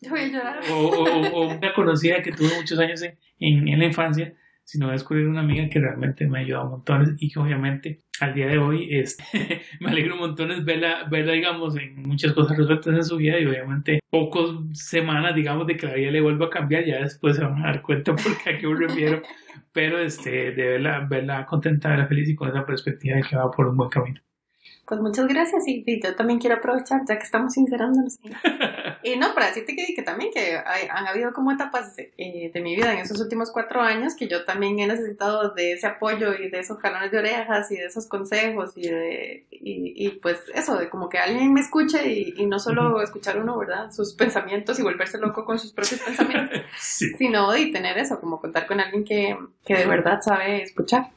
o, una conocida que tuve muchos años en, en, la infancia, sino descubrir una amiga que realmente me ha ayudado montones y que obviamente al día de hoy este, me alegro montones verla, verla, digamos, en muchas cosas resueltas en su vida y obviamente pocas semanas, digamos, de que la vida le vuelva a cambiar, ya después se van a dar cuenta porque a qué me refiero, pero este, de verla, verla contenta, verla feliz y con esa perspectiva de que va por un buen camino. Pues muchas gracias y, yo también quiero aprovechar, ya que estamos sincerándonos. y no, para decirte que, que también que han habido como etapas eh, de, mi vida en esos últimos cuatro años que yo también he necesitado de ese apoyo y de esos jalones de orejas y de esos consejos y de, y, pues eso, de como que alguien me escuche y, no solo escuchar uno, ¿verdad? Sus pensamientos y volverse loco con sus propios pensamientos, sino y tener eso, como contar con alguien que, que de verdad sabe escuchar.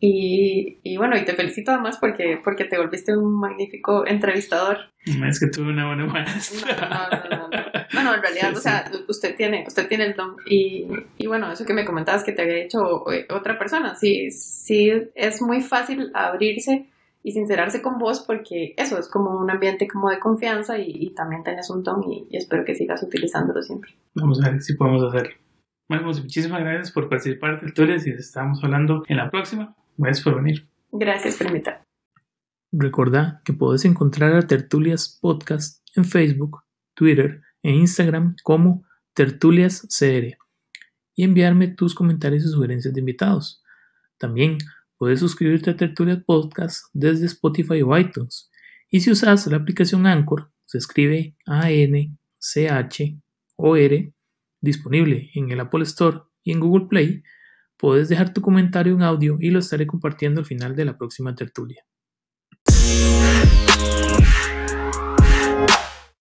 Y, y, bueno, y te felicito además porque, porque te volviste un magnífico entrevistador. Es que tuve una buena maestra. No, no, no, no. No, no, en realidad, o sea, usted tiene, usted tiene el don. Y, y bueno, eso que me comentabas que te había hecho eh, otra persona, sí, sí, es muy fácil abrirse y sincerarse con vos porque eso es como un ambiente como de confianza y, y también tenés un don y, y, espero que sigas utilizándolo siempre. Vamos a ver si podemos hacerlo. Bueno, pues muchísimas gracias por participar del Tertulias y estamos hablando en la próxima. Gracias por venir. Gracias por invitar. Recordá que podés encontrar a Tertulias Podcast en Facebook, Twitter e Instagram como Tertulias CR y enviarme tus comentarios y sugerencias de invitados. También puedes suscribirte a Tertulias Podcast desde Spotify o iTunes. Y si usas la aplicación Anchor, se escribe A-N-C-H-O-R, disponible en el Apple Store y en Google Play, puedes dejar tu comentario en audio y lo estaré compartiendo al final de la próxima tertulia.